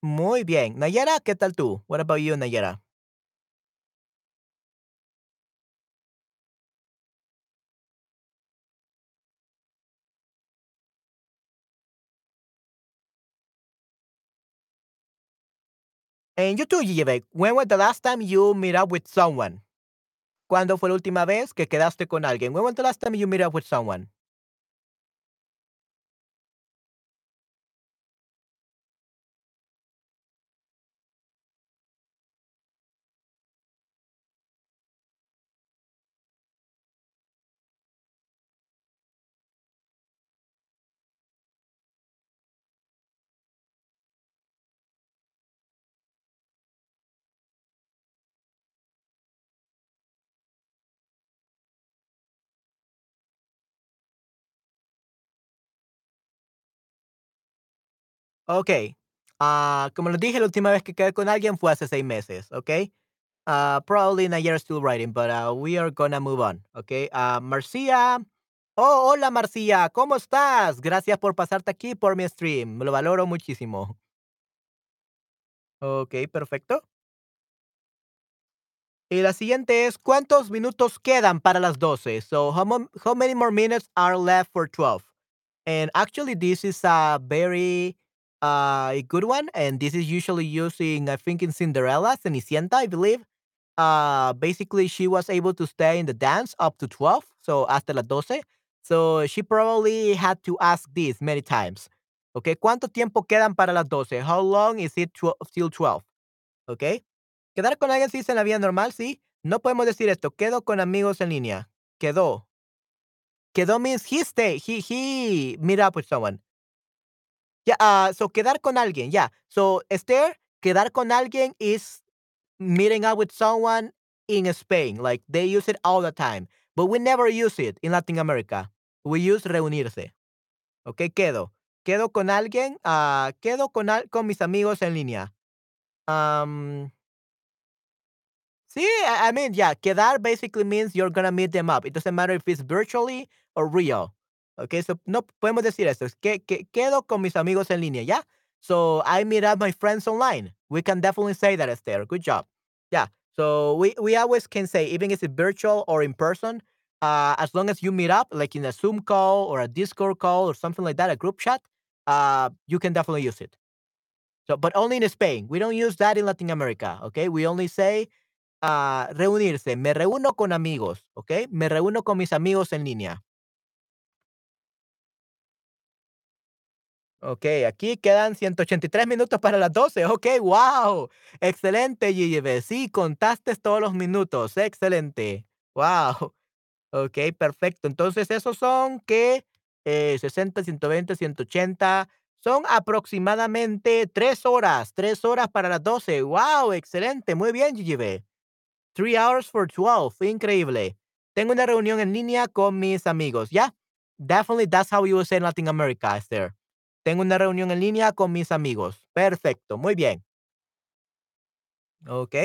muy bien. Nayara, ¿qué tal tú? What about you, Nayara? And you too, GGB. When was the last time you meet up with someone? ¿Cuándo fue la última vez que quedaste con alguien? When was the last time you meet up with someone? Ok. Ah, como les dije, la última vez que quedé con alguien fue hace seis meses, ¿ok? Uh, probably Nayara still writing, but uh, we are gonna move on, ¿ok? Uh, Marcia. Oh, hola Marcia, ¿cómo estás? Gracias por pasarte aquí por mi stream. Lo valoro muchísimo. Ok, perfecto. Y la siguiente es, ¿cuántos minutos quedan para las 12? So, how, mo- how many more minutes are left for 12? And actually, this is a very uh, good one. And this is usually used in, I think, in Cinderella, Cenicienta, I believe. Uh, basically, she was able to stay in the dance up to 12, so hasta las 12. So she probably had to ask this many times. Okay, ¿cuánto tiempo quedan para las 12? How long is it till 12? Okay. Quedar con alguien sí es en la vida normal, sí. No podemos decir esto. Quedo con amigos en línea. Quedó. Quedó means he stay. He he meet up with someone. Yeah. Uh, so quedar con alguien. Yeah. So Esther, quedar con alguien is meeting up with someone in Spain. Like they use it all the time, but we never use it in Latin America. We use reunirse. Okay. Quedo. Quedo con alguien. Ah, quedo con al- con mis amigos en línea. Um. See, I I mean, yeah, quedar basically means you're gonna meet them up. It doesn't matter if it's virtually or real. Okay, so no podemos decir eso. Es que, que quedo con mis amigos en línea, yeah? So I meet up my friends online. We can definitely say that, Esther. Good job. Yeah. So we, we always can say, even if it's virtual or in person, uh, as long as you meet up, like in a Zoom call or a Discord call or something like that, a group chat, uh, you can definitely use it. So, but only in Spain. We don't use that in Latin America. Okay, we only say a reunirse. Me reúno con amigos, ¿ok? Me reúno con mis amigos en línea. Ok, aquí quedan 183 minutos para las 12. Ok, wow. Excelente, GGB. Sí, contaste todos los minutos. Excelente. Wow. Ok, perfecto. Entonces, esos son que eh, 60, 120, 180. Son aproximadamente 3 horas. 3 horas para las 12. Wow, excelente. Muy bien, GGB. Three hours for 12. Increíble. Tengo una reunión en línea con mis amigos. Yeah, definitely that's how you say in Latin America, Esther. Tengo una reunión en línea con mis amigos. Perfecto. Muy bien. Ok.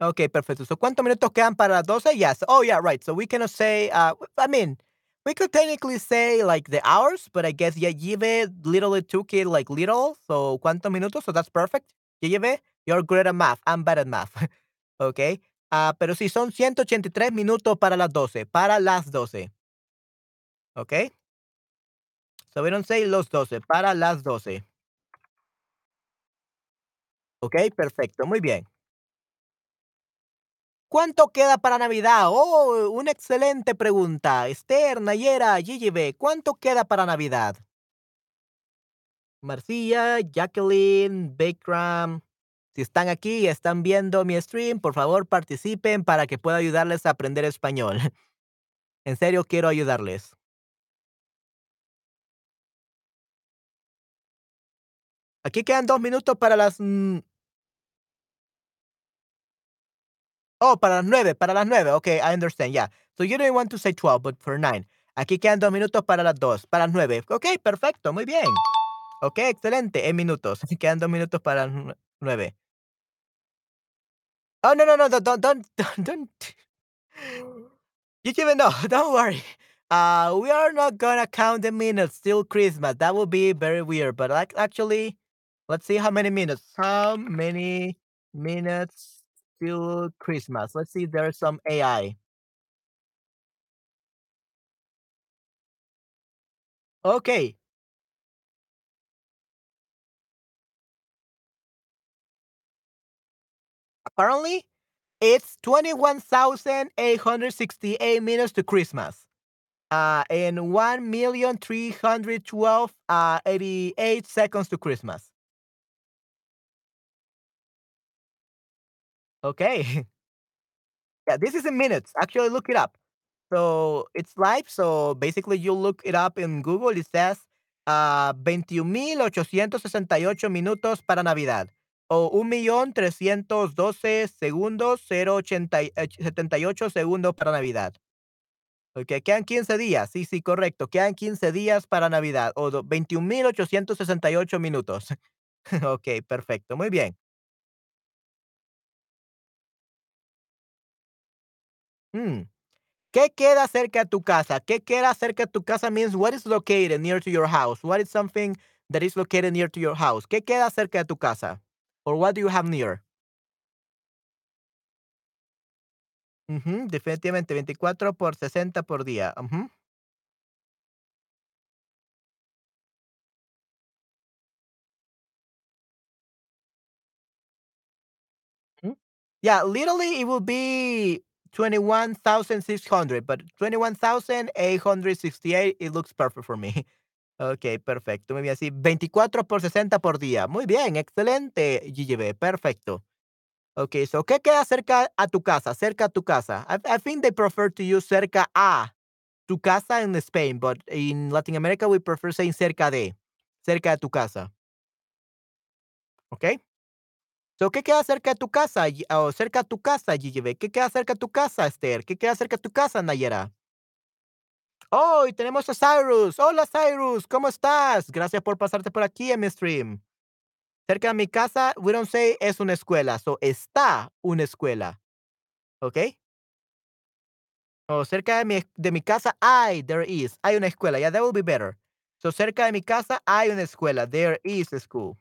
Ok, perfecto. So, ¿cuántos minutos quedan para las 12? Yes. Oh, yeah, right. So we cannot say, uh, I mean, we could technically say like the hours, but I guess ya lleve literally took it like little. So, ¿cuántos minutos? So that's perfect. Ya lleve, you're great at math. I'm bad at math. ok. Ah, pero sí, son 183 minutos para las 12. Para las 12. Ok. So we don't say los 12. Para las 12. Ok, perfecto. Muy bien. ¿Cuánto queda para Navidad? Oh, una excelente pregunta. Esther, Nayera, GGB, ¿cuánto queda para Navidad? Marcia, Jacqueline, Bakram. Si están aquí y están viendo mi stream, por favor participen para que pueda ayudarles a aprender español. En serio, quiero ayudarles. Aquí quedan dos minutos para las... Oh, para las nueve, para las nueve. Okay, I understand. Yeah. So you didn't want to say 12, but for nine. Aquí quedan 2 minutos para las 2, para las 9. Okey, perfecto, muy bien. Okey, excelente, en minutos. Quedan 2 minutos para las 9. Oh, no, no, no, don't don't don't don't You even know, don't worry. Uh, we are not gonna count the minutes till Christmas. That would be very weird. But like, actually, let's see how many minutes. How many minutes till Christmas? Let's see there's some AI. Okay. Apparently, it's 21,868 minutes to Christmas. Uh, and 1,312, uh, 88 seconds to Christmas. Okay. Yeah, this is in minutes. Actually, look it up. So it's live. So basically, you look it up in Google. It says uh, 21,868 minutos para Navidad. O 1,312 segundos, 080 y- eh, 78 segundos para Navidad. Ok, quedan 15 días. Sí, sí, correcto. Quedan 15 días para Navidad. O do- 21,868 minutos. ok, perfecto. Muy bien. Mm. ¿Qué queda cerca de tu casa? ¿Qué queda cerca de tu casa means what is located near to your house? What is something that is located near to your house? ¿Qué queda cerca de tu casa? Or what do you have near? Ujú, definitivamente 24 por 60 por día. Ujú, ujú. Yeah, literally it will be 21,600, but 21,868 it looks perfect for me. Ok, perfecto. Muy bien, sí, 24 por 60 por día. Muy bien, excelente, GGB, perfecto. Okay, so, ¿qué queda cerca a tu casa? Cerca a tu casa. I, think they prefer to use cerca a tu casa in Spain, but in Latin America we prefer saying cerca de. Cerca de tu casa. Okay? So, ¿qué queda cerca de tu casa? O cerca a tu casa, GGB. ¿Qué queda cerca de tu casa, Esther? ¿Qué queda cerca de tu casa, Nayera? Oh, tenemos a Cyrus. Hola, Cyrus. ¿Cómo estás? Gracias por pasarte por aquí en mi stream. Cerca de mi casa, we don't say es una escuela. So, está una escuela. Okay? O cerca de mi de mi casa hay, there is, hay una escuela. Yeah, that will be better. So, cerca de mi casa hay una escuela. There is a school.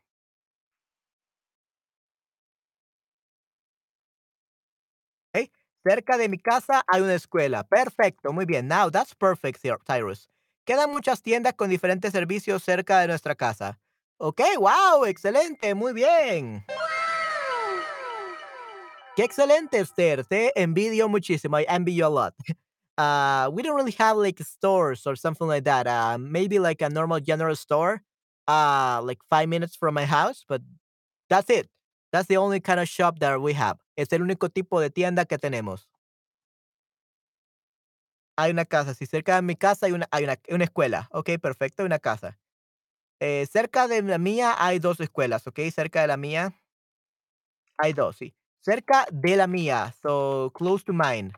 Cerca de mi casa hay una escuela. Perfecto, muy bien. Now, that's perfect, Cy- Cyrus. Quedan muchas tiendas con diferentes servicios cerca de nuestra casa. Ok, wow, excelente, muy bien. Qué excelente, Esther. Te envidio muchísimo. I a lot. Uh, we don't really have like stores or something like that. Uh, maybe like a normal general store, uh, like five minutes from my house, but that's it. That's the only kind of shop that we have. Es el único tipo de tienda que tenemos. Hay una casa. Si cerca de mi casa hay una, hay una, una escuela. Ok, perfecto, hay una casa. Eh, cerca de la mía hay dos escuelas. Ok, cerca de la mía hay dos, sí. Cerca de la mía, so close to mine.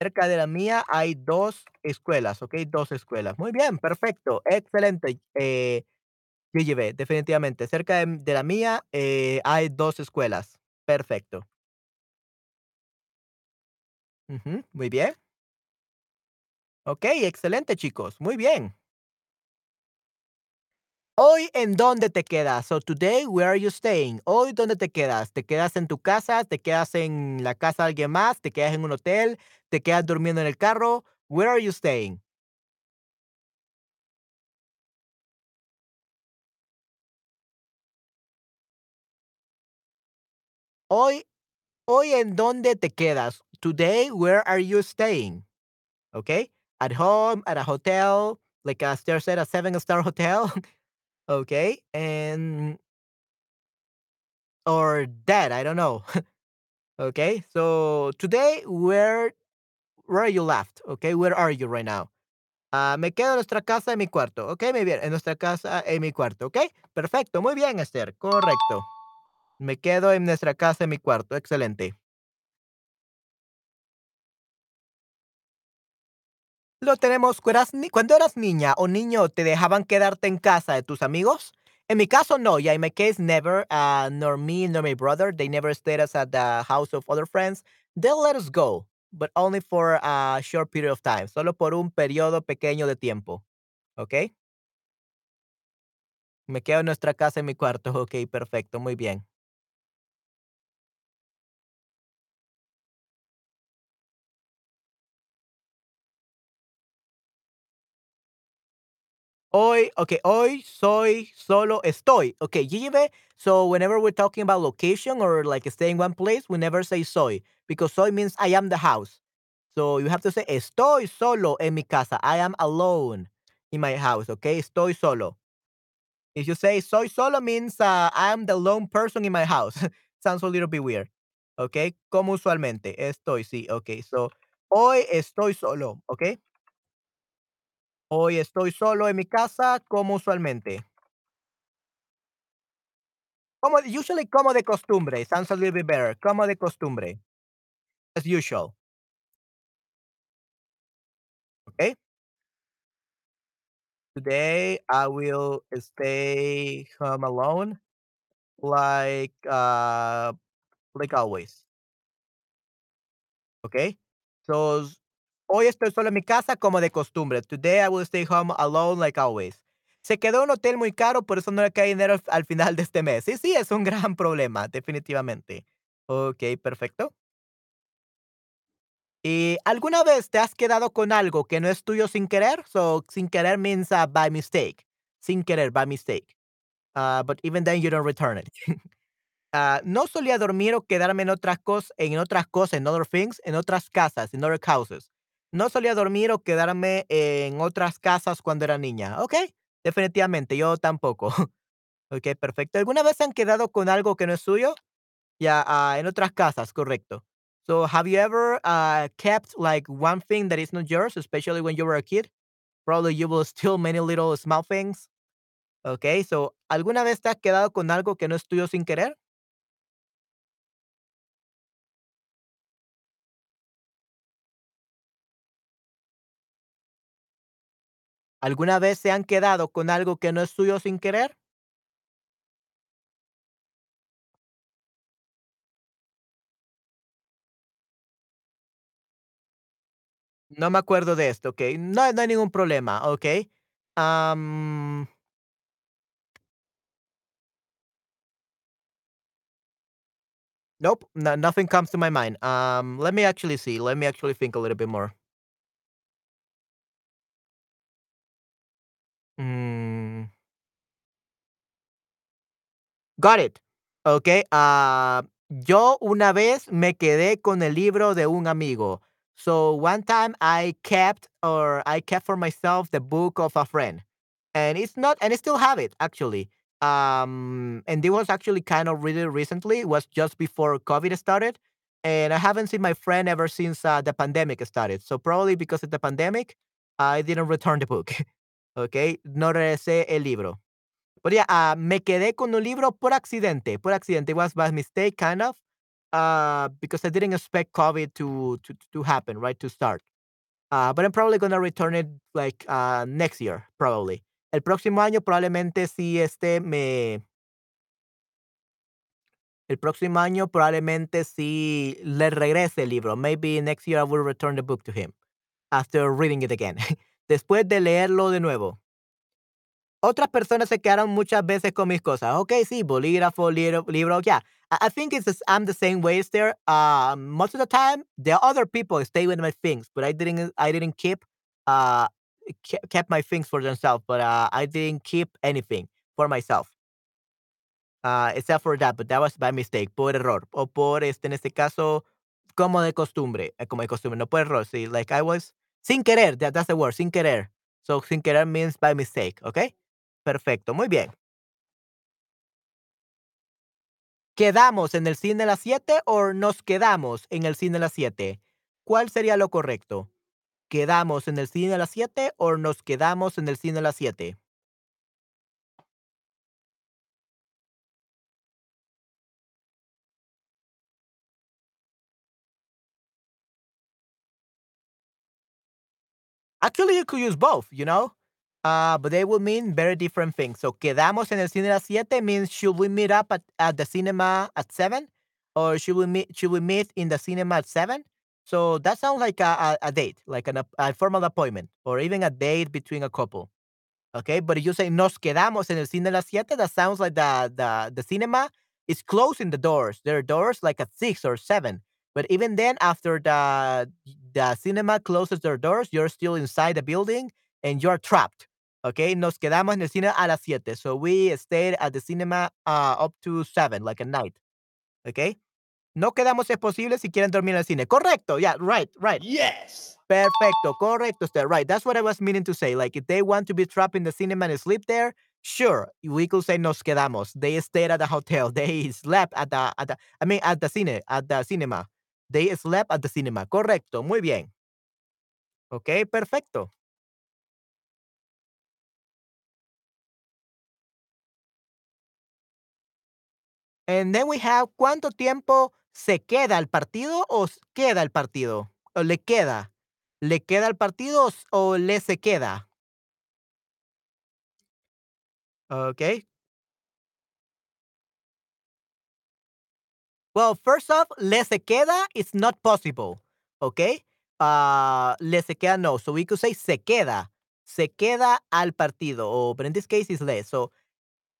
Cerca de la mía hay 2 escuelas, ¿okey? 2 escuelas. Muy bien, perfecto, excelente, eh, Definitivamente. Cerca de la mía, eh, hay 2 escuelas. Perfecto. Muy bien. Okey, excelente, chicos, muy bien. Hoy, ¿en dónde te quedas? So today, where are you staying? Hoy, ¿dónde te quedas? ¿Te quedas en tu casa? ¿Te quedas en la casa de alguien más? ¿Te quedas en un hotel? ¿Te quedas durmiendo en el carro? Where are you staying? Hoy Hoy, ¿en dónde te quedas? Today, where are you staying? Okay. At home, at a hotel, like uh, Esther said, a seven star hotel. okay. And, or dead, I don't know. okay. So today, where, where are you left? Okay. Where are you right now? Ah, me quedo en nuestra casa en mi cuarto. Ok, muy bien. En nuestra casa en mi cuarto. Ok. Perfecto. Muy bien, Esther. Correcto. Me quedo en nuestra casa en mi cuarto. Excelente. Lo tenemos, cuando eras niña o niño, ¿te dejaban quedarte en casa de tus amigos? En mi caso, no. Yeah, in my case, never, uh, nor me nor my brother, they never stayed us at the house of other friends. They'll let us go, but only for a short period of time, solo por un periodo pequeño de tiempo, ¿okey? Me quedo en nuestra casa, en mi cuarto. Okey, perfecto, muy bien. Hoy, okay, hoy soy solo estoy. Okay, you so whenever we're talking about location or like staying one place, we never say soy because soy means I am the house. So you have to say estoy solo en mi casa. I am alone in my house, okay? Estoy solo. If you say soy solo means uh, I'm the lone person in my house. Sounds a little bit weird. Okay? Como usualmente. Estoy, sí. Okay. So, hoy estoy solo. Okay? Hoy estoy solo en mi casa como usualmente. Como usually como de costumbre. Sounds a little bit better. Como de costumbre. As usual. Okay? Today I will stay home alone like uh like always. Okay? So hoy estoy solo en mi casa como de costumbre. Today I will stay home alone like always. Se quedó en un hotel muy caro, por eso no le cae dinero al al final de este mes. Sí, sí, es un gran problema, definitivamente. Okey, perfecto. ¿Y alguna vez te has quedado con algo que no es tuyo sin querer? So, sin querer means, uh, by mistake. Sin querer, by mistake. Uh, but even then you don't return it. Ah, no solía dormir o quedarme en otras cos en otras cosas, en other things, en otras casas, in other houses. No solía dormir o quedarme en otras casas cuando era niña. Okey, definitivamente, yo tampoco. Okey, perfecto. ¿Alguna vez han quedado con algo que no es suyo? Ya, ah, en otras casas, correcto. So, have you ever, uh, kept, like, one thing that is not yours, especially when you were a kid? Probably you will steal many little small things. Okey, so, ¿alguna vez te has quedado con algo que no es tuyo sin querer? ¿Alguna vez se han quedado con algo que no es suyo sin querer? No me acuerdo de esto, okey. No, no hay ningún problema. Am, nope, no nothing comes to my mind. Let me actually see. Let me actually think a little bit more. Mm. Got it. Okay. ah, yo una vez me quedé con el libro de un amigo. So, one time I kept or I kept for myself the book of a friend, and it's not and I still have it actually. Um, and it was actually kind of really recently. It was just before COVID started, and I haven't seen my friend ever since, uh, the pandemic started. So, probably because of the pandemic, I didn't return the book. Okey, no regresé el libro. Yeah, ah, me quedé con un libro por accidente, por accidente. It was by mistake, kind of, uh, because I didn't expect COVID to to to happen, right, to start. Uh, but I'm probably gonna return it like uh, next year, probably. El próximo año probablemente sí este me el próximo año probablemente sí le regrese el libro. Maybe next year I will return the book to him after reading it again. Después de leerlo de nuevo. Otras personas se quedaron muchas veces con mis cosas. Okey, sí, bolígrafo, libro libro, yeah. I think it's I'm the same way there. Uh, most of the time, the other people stay with my things, but I didn't I didn't keep, uh, ke kept my things for themselves, but, uh, I didn't keep anything for myself. Uh, except for that, but that was by mistake, por error, o por, este, en este caso, como de costumbre, eh, como de costumbre, no por error, sí, like I was sin querer, that that's the word, sin querer. So, sin querer means by mistake, ¿okey? Perfecto, muy bien. ¿Quedamos en el cine a las 7 o nos quedamos en el cine a las 7? ¿Cuál sería lo correcto? ¿Quedamos en el cine a las 7 o nos quedamos en el cine a las 7? Actually, you could use both, you know? Uh, but they will mean very different things. So, quedamos en el cine a las means should we meet up at, at the cinema at seven? Or should we meet should we meet in the cinema at seven? So that sounds like a, a, a date, like an, a formal appointment, or even a date between a couple. Okay, but if you say nos quedamos en el cine a las siete, that sounds like the the the cinema is closing the doors. There are doors like at six or seven. But even then, after the the cinema closes their doors, you're still inside the building and you're trapped. Okay, nos quedamos en el cine a las siete. So we stayed at the cinema uh, up to seven, like a night. Okay. No quedamos es posible si quieren dormir en el cine. Correcto. Yeah, right, right. Yes. Perfecto, correcto. Right. That's what I was meaning to say. Like if they want to be trapped in the cinema and sleep there, sure, we could say nos quedamos. They stayed at the hotel. They slept at the, at the I mean at the cine, at the cinema. They slept at the cinema. Correcto. Muy bien. Ok, perfecto. And then we have cuánto tiempo se queda el partido o queda el partido. O le queda. ¿Le queda el partido o le se queda? Okay. Well, first off, le se queda is not possible. Okay. Uh, le se queda no. So we could say se queda. Se queda al partido. Or, but in this case, is le. So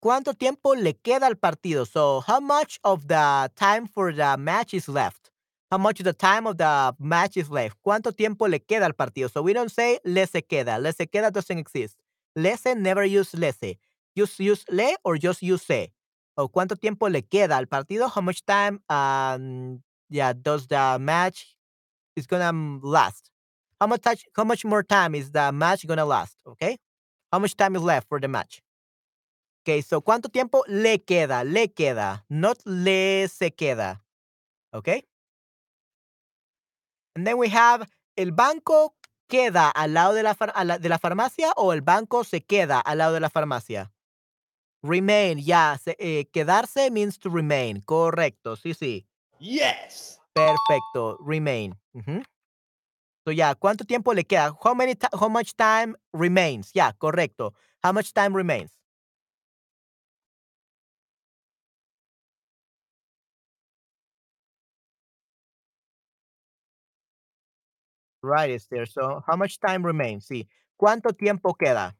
¿Cuánto tiempo le queda al partido? So, how much of the time for the match is left? How much of the time of the match is left? ¿Cuánto tiempo le queda al partido? So, we don't say le se queda. Le se queda doesn't exist. Le se never use le se. Just use le or just use se. O cuánto tiempo le queda al partido? How much time um, yeah, does the match is gonna last? How much, how much more time is the match gonna last? Okay? How much time is left for the match? Okay, so ¿cuánto tiempo le queda? Le queda, not le se queda. Okay? And then we have el banco queda al lado de la, de la farmacia o el banco se queda al lado de la farmacia. Remain, ya, eh, quedarse means to remain. Correcto, sí, sí. Yes. Perfecto, remain. So, ya, ¿cuánto tiempo le queda? How, many how much time remains? Ya, correcto. How much time remains? Right, Esther. So, how much time remains? Sí. ¿Cuánto tiempo queda?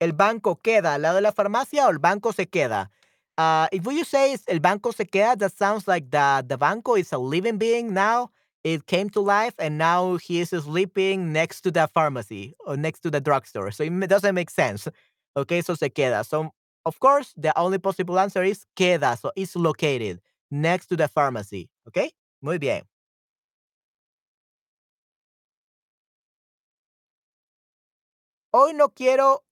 ¿El banco queda al lado de la farmacia o el banco se queda? Uh, if you say el banco se queda, that sounds like the, the banco is a living being now. It came to life and now he is sleeping next to the pharmacy or next to the drugstore. So it doesn't make sense. Okay, so se queda. So, of course, the only possible answer is queda. So it's located next to the pharmacy. Okay, muy bien. Hoy no quiero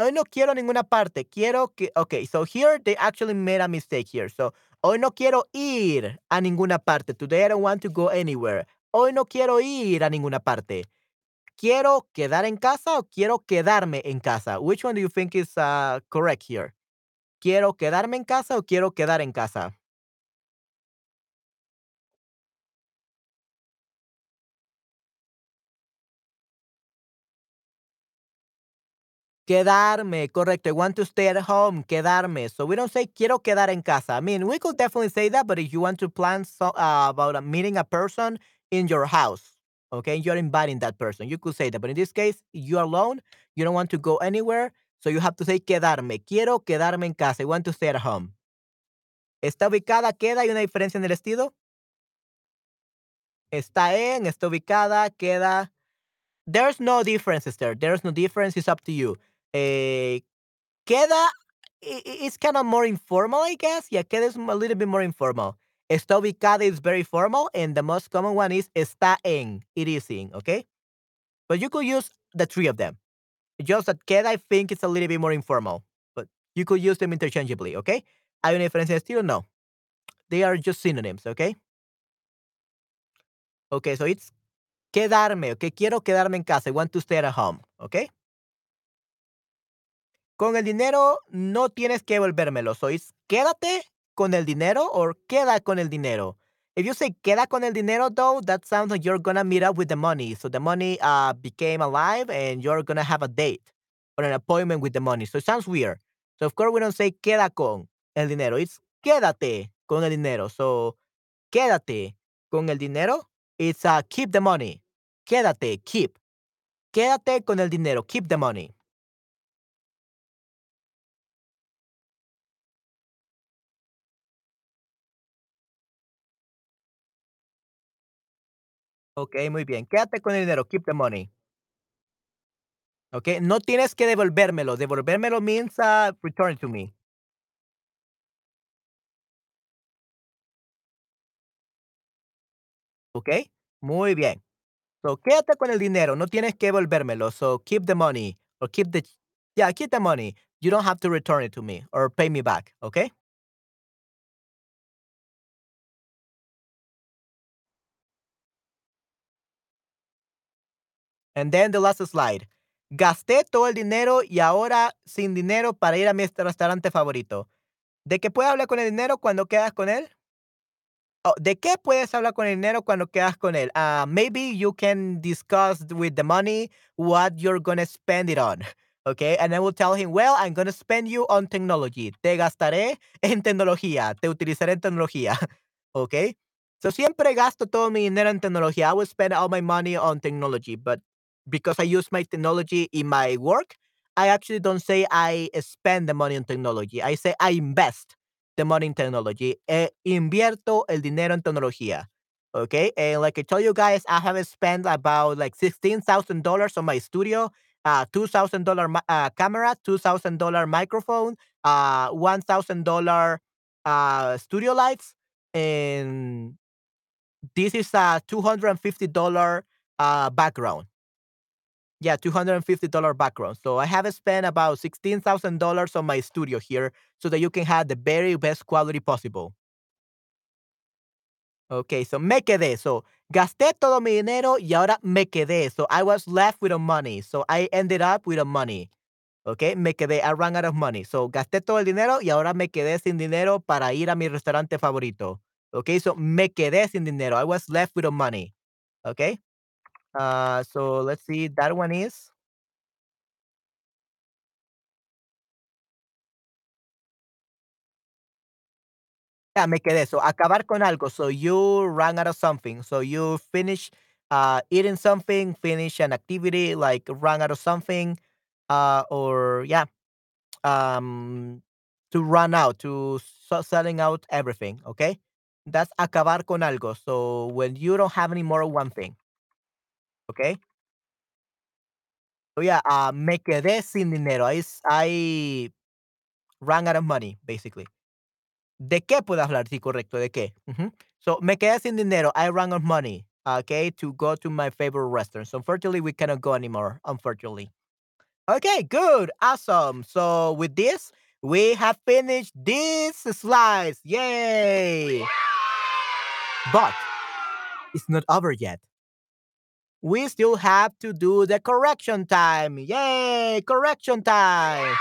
hoy no quiero ninguna parte. Quiero que okay, so here they actually made a mistake here. So, hoy no quiero ir a ninguna parte. Today I don't want to go anywhere. Hoy no quiero ir a ninguna parte. ¿Quiero quedar en casa o quiero quedarme en casa? Which one do you think is uh, correct here? ¿Quiero quedarme en casa o quiero quedar en casa? Quedarme, correcto. I want to stay at home, quedarme. So we don't say quiero quedar en casa. I mean, we could definitely say that, but if you want to plan so, uh, about a, meeting a person in your house, okay, you're inviting that person, you could say that. But in this case, you're alone, you don't want to go anywhere, so you have to say quedarme. Quiero quedarme en casa. I want to stay at home. ¿Está ubicada, queda? ¿Hay una diferencia en el estilo? Está en, está ubicada, queda. There's no differences there. There's no difference. It's up to you. Eh, queda, it's kind of more informal, I guess. Yeah, queda is a little bit more informal. Está ubicada is very formal, and the most common one is está en. It is in, okay? But you could use the three of them. Just that queda, I think it's a little bit more informal, but you could use them interchangeably, okay? ¿Hay una diferencia de estilo? No. They are just synonyms, okay? Okay, so it's quedarme, okay? Quiero quedarme en casa. I want to stay at home, okay? Con el dinero no tienes que volvérmelo. Sois quédate con el dinero o queda con el dinero. If you say queda con el dinero, though, that sounds like you're gonna meet up with the money. So the money uh became alive and you're gonna have a date or an appointment with the money. So it sounds weird. So of course we don't say queda con el dinero. It's quédate con el dinero. So quédate con el dinero. It's uh keep the money. Quédate, keep. Quédate con el dinero. Keep the money. Ok, muy bien. Quédate con el dinero. Keep the money. Ok, no tienes que devolvérmelo. Devolvérmelo means uh, return to me. Ok, muy bien. So, quédate con el dinero. No tienes que devolvérmelo. So, keep the money. Or keep the. Yeah, keep the money. You don't have to return it to me or pay me back. Okay. And then the last slide. Gasté todo el dinero y ahora sin dinero para ir a mi restaurante favorito. ¿De qué puedes hablar con el dinero cuando quedas con él? Oh, ¿de qué puedes hablar con el dinero cuando quedas con él? Uh, maybe you can discuss with the money what you're gonna spend it on. Okay, and I will tell him, well, I'm gonna spend you on technology. Te gastaré en tecnología. Te utilizaré en tecnología. Okay. So siempre gasto todo mi dinero en tecnología. I will spend all my money on technology, but because I use my technology in my work, I actually don't say I spend the money on technology. I say I invest the money in technology. Eh, invierto el dinero en tecnología. Okay. And like I told you guys, I have spent about like $16,000 on my studio, uh, $2,000 uh, camera, $2,000 microphone, uh, $1,000 uh, studio lights. And this is a $250 uh, background. Yeah, $250 background. So I have spent about $16,000 on my studio here so that you can have the very best quality possible. Okay, so me quedé. So gasté todo mi dinero y ahora me quedé. So I was left with the money. So I ended up with the money. Okay, me quedé. I ran out of money. So gasté todo el dinero y ahora me quedé sin dinero para ir a mi restaurante favorito. Okay, so me quedé sin dinero. I was left with the money. Okay. Uh, so let's see. That one is Yeah, me quedé. So, acabar con algo. So, you ran out of something. So, you finish uh, eating something, finish an activity, like run out of something, uh, or yeah, um, to run out, to so selling out everything. Okay, that's acabar con algo. So, when you don't have any more one thing. Okay. So yeah, uh, me quedé sin dinero. I, I ran out of money, basically. ¿De qué puedo hablar? Sí, correcto, ¿de qué? Ujú. So, me quedé sin dinero. I ran out of money, okay, to go to my favorite restaurant. So, unfortunately, we cannot go anymore, unfortunately. Okay, good. Awesome. So, with this, we have finished these slides. Yay! But it's not over yet. We still have to do the correction time. Yay! Correction time.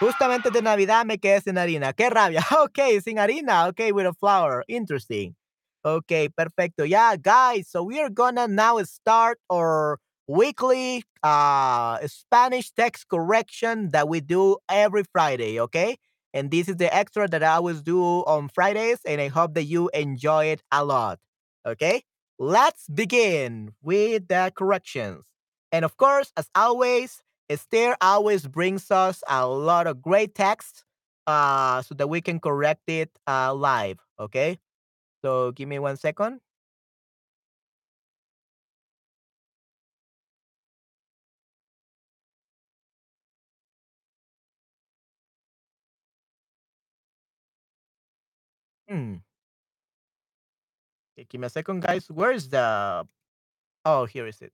Justamente de Navidad me quedé sin harina. ¡Qué rabia! Okay, sin harina. Okay, with a flour. Interesting. Okay, perfecto. Yeah, guys. So we are gonna now start our weekly uh Spanish text correction that we do every Friday. Okay, and this is the extra that I always do on Fridays, and I hope that you enjoy it a lot. Okay, let's begin with the corrections. And of course, as always, Esther always brings us a lot of great text uh, so that we can correct it uh, live. Okay. So give me one second. Hmm. Give me a second, guys. Where's the. Oh, here is it.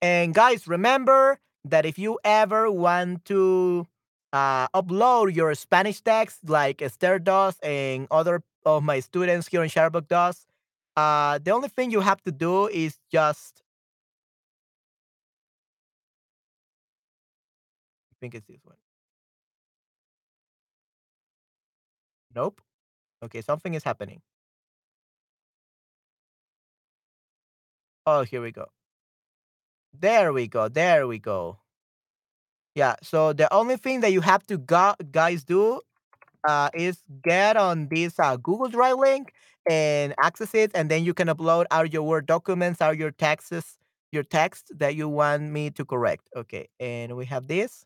And guys, remember that if you ever want to uh, upload your Spanish text like Esther does and other of my students here in Sharebook does, uh, the only thing you have to do is just. I think it's this one. Nope. Okay, something is happening. Oh, here we go. There we go. There we go. Yeah. So the only thing that you have to go- guys do uh, is get on this uh, Google Drive link and access it, and then you can upload all your Word documents, all your texts, your text that you want me to correct. Okay, and we have this.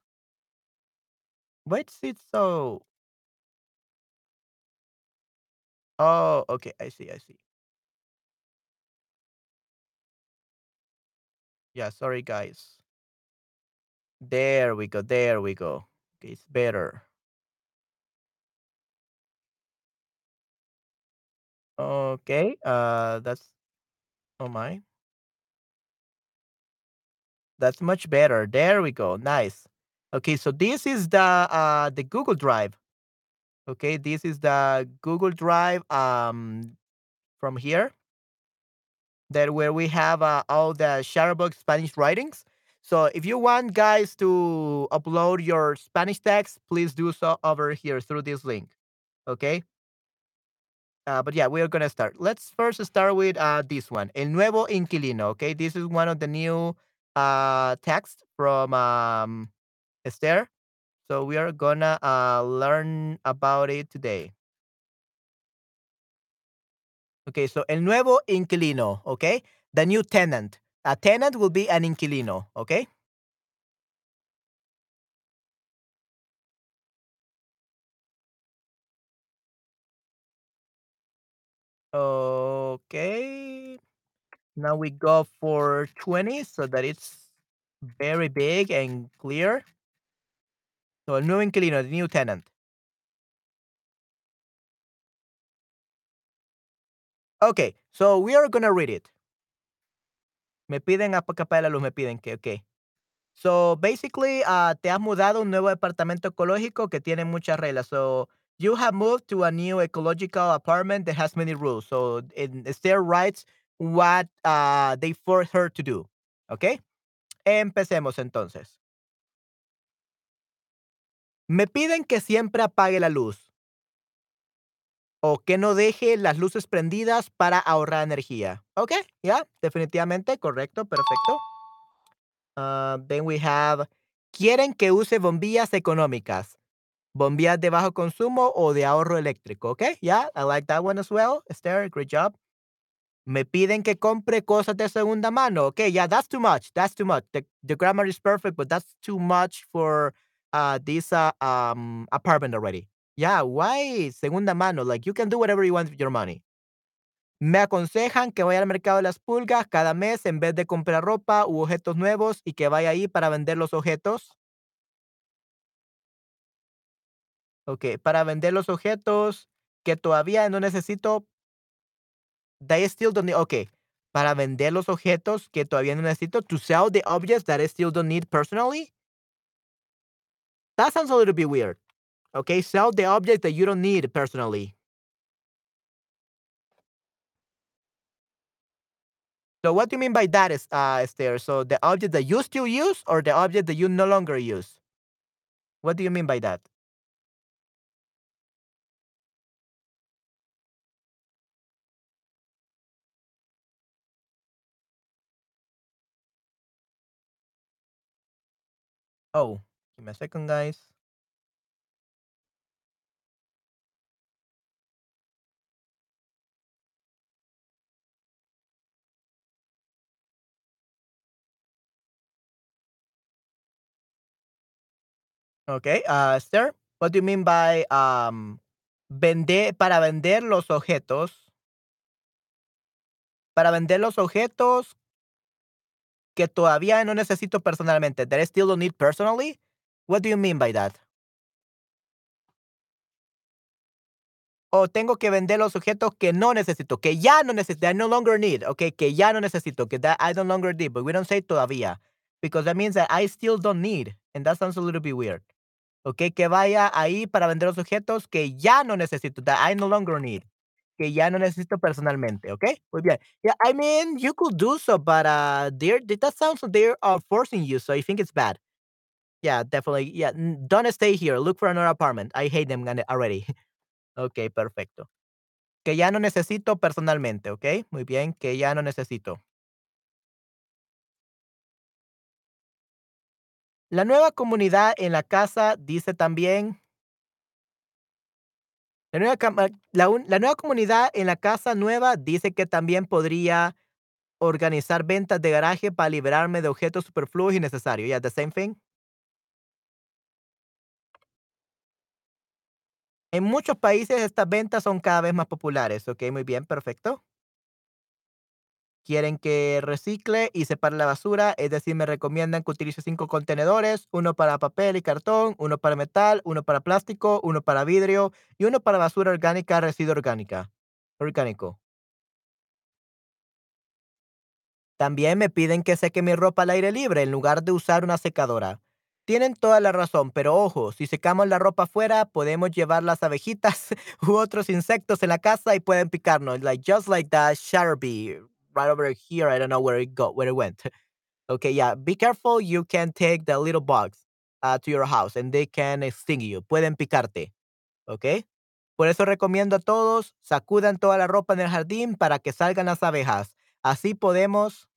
Why is it so? Oh, okay. I see. I see. Yeah. Sorry, guys. There we go. There we go. Okay, it's better. Okay. Uh, that's oh my. That's much better. There we go. Nice. Okay, so this is the uh the Google Drive. Okay, this is the Google Drive um from here that where we have uh, all the Shutterbug Spanish writings. So if you want guys to upload your Spanish text, please do so over here through this link. Okay. Uh, but yeah, we are gonna start. Let's first start with uh this one, El Nuevo Inquilino. Okay, this is one of the new uh texts from um Esther. So we are gonna uh learn about it today. Okay, so El Nuevo Inquilino. Okay, the new tenant. A tenant will be an inquilino. Okay. Okay. Now we go for 20 so that it's very big and clear. So el nuevo inquilino, the new tenant. Okay, so we are gonna read it. Me piden apagar la luz, me piden que, okay. So basically, uh, te has mudado a un nuevo departamento ecológico que tiene muchas reglas. So you have moved to a new ecological apartment that has many rules. So Esther writes what uh, they force her to do. Okay. Empecemos entonces. Me piden que siempre apague la luz. O que no deje las luces prendidas para ahorrar energía. Okay, yeah, definitivamente, correcto, perfecto. Uh, then we have, quieren que use bombillas económicas, bombillas de bajo consumo o de ahorro eléctrico. Okay, yeah, I like that one as well. Esther, great job. Me piden que compre cosas de segunda mano. Okay, yeah, that's too much. That's too much. The, the grammar is perfect, but that's too much for uh, this uh, um, apartment already. Yeah, why segunda mano? Like you can do whatever you want with your money. Me aconsejan que vaya al mercado de las pulgas cada mes en vez de comprar ropa u objetos nuevos y que vaya ahí para vender los objetos. Ok, para vender los objetos que todavía no necesito. I still don't need. Ok, para vender los objetos que todavía no necesito. To sell the objects that I still don't need personally. That sounds a little bit weird. Okay, sell the objects that you don't need personally. So what do you mean by that, is uh, Esther? So the object that you still use or the object that you no longer use? What do you mean by that? Oh, give me a second, guys. Okay, uh, Esther, what do you mean by um, vender para vender los objetos? Para vender los objetos que todavía no necesito personalmente. That I still don't need personally. What do you mean by that? O tengo que vender los objetos que no necesito, que ya no necesito, I no longer need, okay, que ya no necesito, que that I no longer need, but we don't say todavía, because that means that I still don't need, and that sounds a little bit weird. Okay, que vaya ahí para vender los objetos que ya no necesito, that I no longer need, que ya no necesito personalmente, okay? Muy bien. Yeah, I mean, you could do so, but uh, they're, that sounds they're uh, forcing you, so I think it's bad. Yeah, definitely. Yeah, don't stay here. Look for another apartment. I hate them already. ok, perfecto. Que ya no necesito personalmente, okay? Muy bien, que ya no necesito. La nueva comunidad en la casa dice también la nueva cama la comunidad en la casa nueva dice que también podría organizar ventas de garaje para liberarme de objetos superfluos y innecesarios. Yeah, the same thing. En muchos países estas ventas son cada vez más populares. Okey, muy bien, perfecto. Quieren que recicle y separe la basura, es decir, me recomiendan que utilice 5 contenedores, uno para papel y cartón, uno para metal, uno para plástico, uno para vidrio y uno para basura orgánica, residuo orgánica orgánico. También me piden que seque mi ropa al aire libre en lugar de usar una secadora. Tienen toda la razón, pero ojo, si secamos la ropa afuera, podemos llevar las abejitas u otros insectos en la casa y pueden picarnos. Like just like that Sharpie right over here. I don't know where it go where it went. Okay, yeah. Be careful. You can take the little bugs uh, to your house and they can sting you. Pueden picarte. Okay. Por eso recomiendo a todos sacudan toda la ropa en el jardín para que salgan las abejas. Así podemos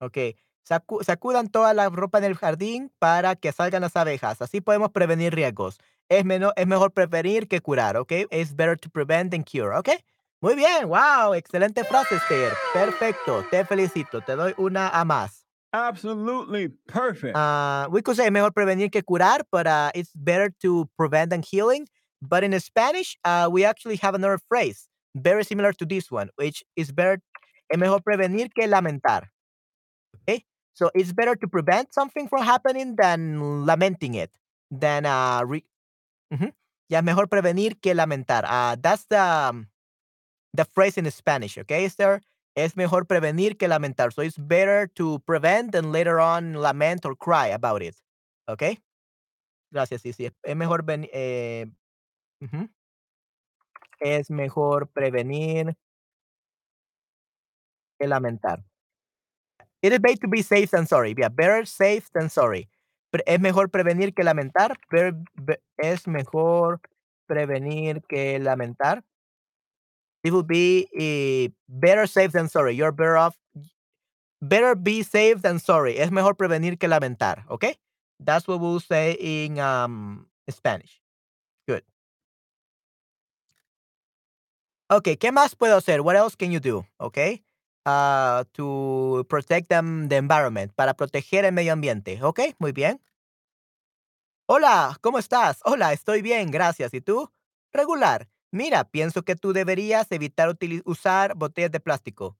Okey, sacu sacudan toda la ropa en el jardín para que salgan las abejas, así podemos prevenir riesgos. Es es mejor prevenir que curar, ¿okey? It's better to prevent than cure, ¿okey? Muy bien, guau, excelente frase, Esther. Perfecto, te felicito, te doy una A más. Absolutely perfect. Ah, we could say mejor prevenir que curar, but, uh, it's better to prevent than healing. But in Spanish, uh, we actually have another phrase very similar to this one, which is better es mejor prevenir que lamentar. Okay, so it's better to prevent something from happening than lamenting it, than uh, re. Ya mejor prevenir que lamentar. That's the um, the phrase in Spanish, okay, Esther? Es mejor prevenir que lamentar. So it's better to prevent than later on lament or cry about it. Okay? Gracias, sí, sí. Es mejor ven eh. Es mejor prevenir que lamentar. It is better to be safe than sorry. Yeah, better safe than sorry. Es mejor prevenir que lamentar. Es mejor prevenir que lamentar. It would be, eh, better safe than sorry. You're better off better be safe than sorry. Es mejor prevenir que lamentar, ¿okey? That's what we'll say in, um, Spanish. Good. Okey, ¿qué más puedo hacer? What else can you do? Okey. Ah, to protect them the environment, para proteger el medio ambiente, ¿okey? Muy bien. Hola, ¿cómo estás? Hola, estoy bien, gracias. ¿Y tú? Regular. Mira, pienso que tú deberías evitar usar botellas de plástico.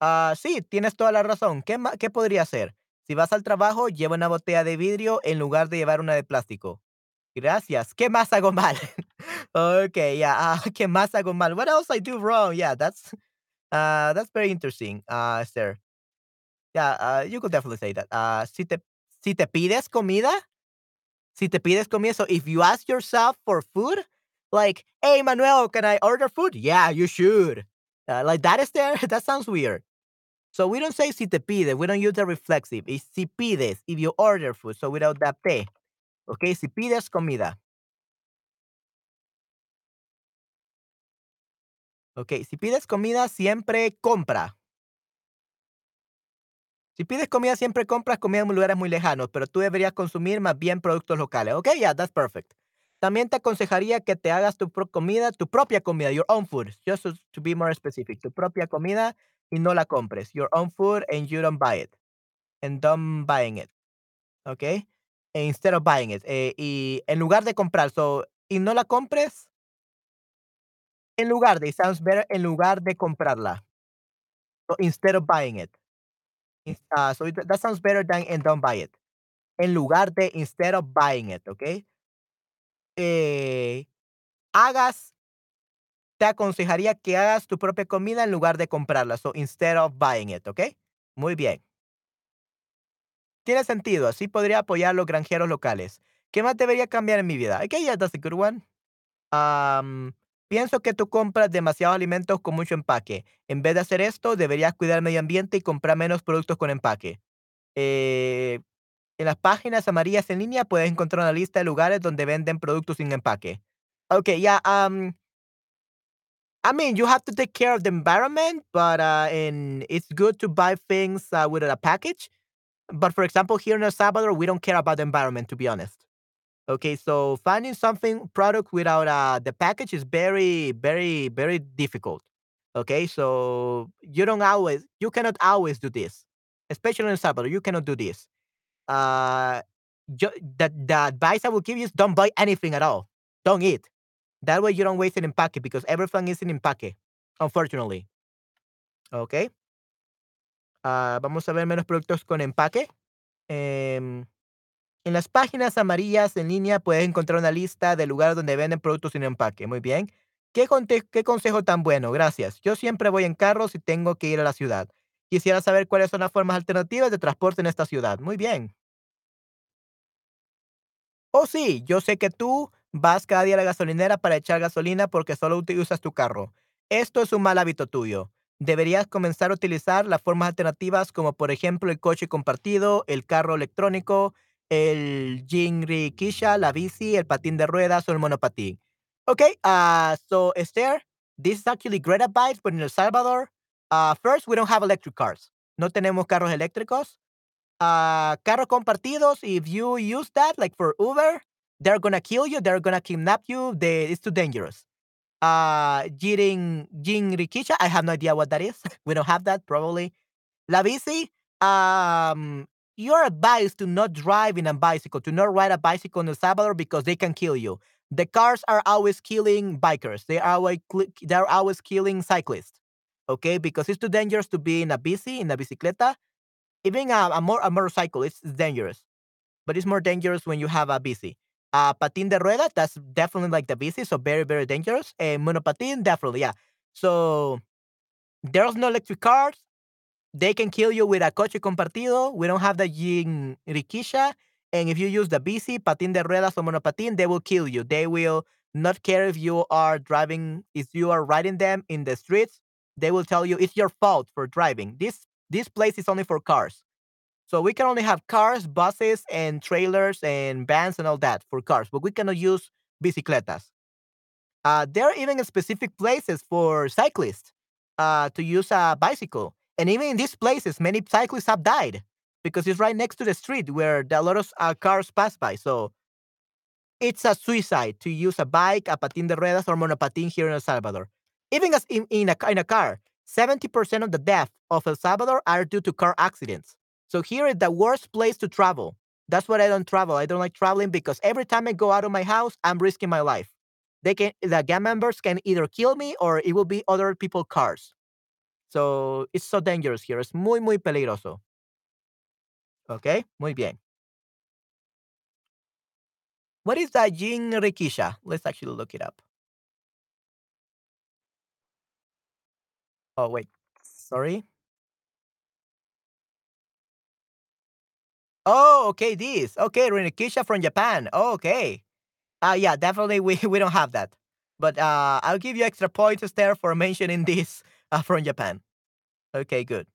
Ah, sí, tienes toda la razón. ¿Qué qué podría hacer? Si vas al trabajo, lleva una botella de vidrio en lugar de llevar una de plástico. Gracias. ¿Qué más hago mal? Okey, yeah, ah, ¿qué más hago mal? What else I do wrong? Yeah, that's, uh, that's very interesting, uh, Esther. Yeah, uh, you could definitely say that. Ah, si te si te pides comida si te pides comida, so if you ask yourself for food, like, "Hey, Manuel, can I order food?" "Yeah, you should." Uh, like that, Esther? That sounds weird. So we don't say si te pide, we don't use the reflexive. It's si pides, if you order food, so without that te. Okey, si pides comida. Okey, si pides comida, siempre compra. Si pides comida, siempre compras comida en lugares muy lejanos, pero tú deberías consumir más bien productos locales. Okey, yeah, that's perfect. También te aconsejaría que te hagas tu pro comida, tu propia comida, your own food, just to be more specific, tu propia comida y no la compres. Your own food and you don't buy it, and don't buying it, okey? Instead of buying it, eh, y en lugar de comprar, so, y no la compres en lugar de, sounds better, en lugar de comprarla. Instead of buying it. Ah, so that sounds better than and don't buy it. En lugar de, instead of buying it, ¿okey? Eh, hagas te aconsejaría que hagas tu propia comida en lugar de comprarla. So, instead of buying it, ¿okey? Muy bien. Tiene sentido, así podría apoyar a los granjeros locales. ¿Qué más debería cambiar en mi vida? Okey, yeah, that's a good one. Am, pienso que tú compras demasiados alimentos con mucho empaque. En vez de hacer esto, deberías cuidar el medio ambiente y comprar menos productos con empaque. Eh, en las páginas amarillas en línea puedes encontrar una lista de lugares donde venden productos sin empaque. Okay, yeah. Um, I mean, you have to take care of the environment, but uh, and it's good to buy things uh, with a package. But for example, here in El Salvador, we don't care about the environment, to be honest. Okay, so finding something product without uh, the package is very, very, very difficult. Okay, so you don't always, you cannot always do this, especially in El Salvador. You cannot do this. Uh, the the advice I will give you is don't buy anything at all. Don't eat. That way you don't waste it in empaque because everything is in empaque, unfortunately. Okay. Ah, vamos a ver menos productos con empaque. Em, en las páginas amarillas en línea puedes encontrar una lista de lugares donde venden productos sin empaque. Muy bien. ¿Qué, conte- qué consejo tan bueno? Gracias. Yo siempre voy en carro si tengo que ir a la ciudad. Quisiera saber cuáles son las formas alternativas de transporte en esta ciudad. Muy bien. Oh, sí, yo sé que tú vas cada día a la gasolinera para echar gasolina porque solo usas tu carro. Esto es un mal hábito tuyo. Deberías comenzar a utilizar las formas alternativas como por ejemplo el coche compartido, el carro electrónico, el Jinri Kisha, la bici, el patín de ruedas o el monopatín. Okay, uh, so Esther, this is actually great advice, but in El Salvador, uh, first, we don't have electric cars. No tenemos carros eléctricos uh, carros compartidos, if you use that, like for Uber, they're gonna kill you, they're gonna kidnap you. They, it's too dangerous. Uh, Jirin, Jin Rikisha, I have no idea what that is. we don't have that, probably. La bici, um, you're to not drive in a bicycle, to not ride a bicycle in El Salvador because they can kill you. The cars are always killing bikers. They are always, they're always killing cyclists. Okay, because it's too dangerous to be in a bici, in a bicicleta even a, a, more, a motorcycle is dangerous, but it's more dangerous when you have a bici. Uh, patín de rueda, that's definitely like the bici, so very, very dangerous. And monopatín, definitely, yeah. So there's no electric cars. They can kill you with a coche compartido. We don't have the Jin Rikisha. And if you use the bici, patín de ruedas or monopatín, they will kill you. They will not care if you are driving, if you are riding them in the streets. They will tell you it's your fault for driving. This this place is only for cars. So we can only have cars, buses, and trailers and vans and all that for cars, but we cannot use bicicletas. Uh, there are even specific places for cyclists uh, to use a bicycle. And even in these places, many cyclists have died because it's right next to the street where a lot of uh, cars pass by. So it's a suicide to use a bike, a patín de ruedas, or monopatín here in El Salvador. Even as in, in, a, in a car, 70% of the deaths of El Salvador are due to car accidents. So here is the worst place to travel. That's why I don't travel. I don't like traveling because every time I go out of my house, I'm risking my life. They can the gang members can either kill me or it will be other people cars. So it's so dangerous here. It's muy muy peligroso. Okay? Muy bien. What is that Jin Rikisha? Let's actually look it up. Oh wait. Sorry. Oh, okay, this. Okay, Rikisha from Japan. Oh, okay. Uh yeah, definitely we, we don't have that. But uh I'll give you extra points there for mentioning this uh, from Japan. Okay, good.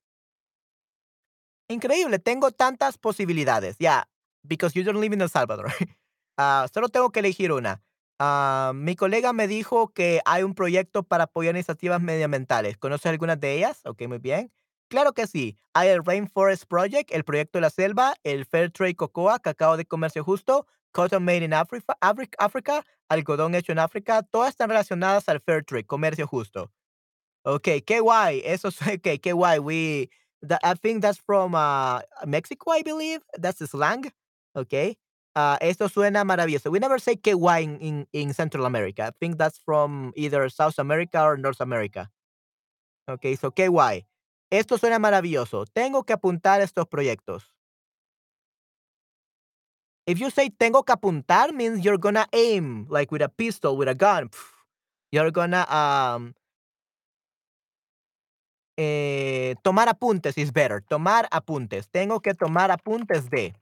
Increíble, tengo tantas posibilidades. Yeah, because you don't live in El Salvador. Ah, solo tengo que elegir una. Ah, mi colega me dijo que hay un proyecto para apoyar iniciativas medioambientales. ¿Conoces algunas de ellas? Ok, muy bien. Claro que sí. Hay el Rainforest Project, el proyecto de la selva, el Fair Trade Cocoa, cacao de comercio justo, Cotton Made in Africa, Africa, algodón hecho en África. Todas están relacionadas al Fair Trade, comercio justo. Okay, qué guay. Eso es okay, qué guay. We that, I think that's from uh Mexico, I believe. That's the slang. Okay. Uh, esto suena maravilloso. We never say guay in, in, in Central America. I think that's from either South America or North America. Okay, so guay. Esto suena maravilloso. Tengo que apuntar estos proyectos. If you say tengo que apuntar means you're gonna aim like with a pistol, with a gun. You're gonna um Eh, tomar apuntes is better. Tomar apuntes. Tengo que tomar apuntes de.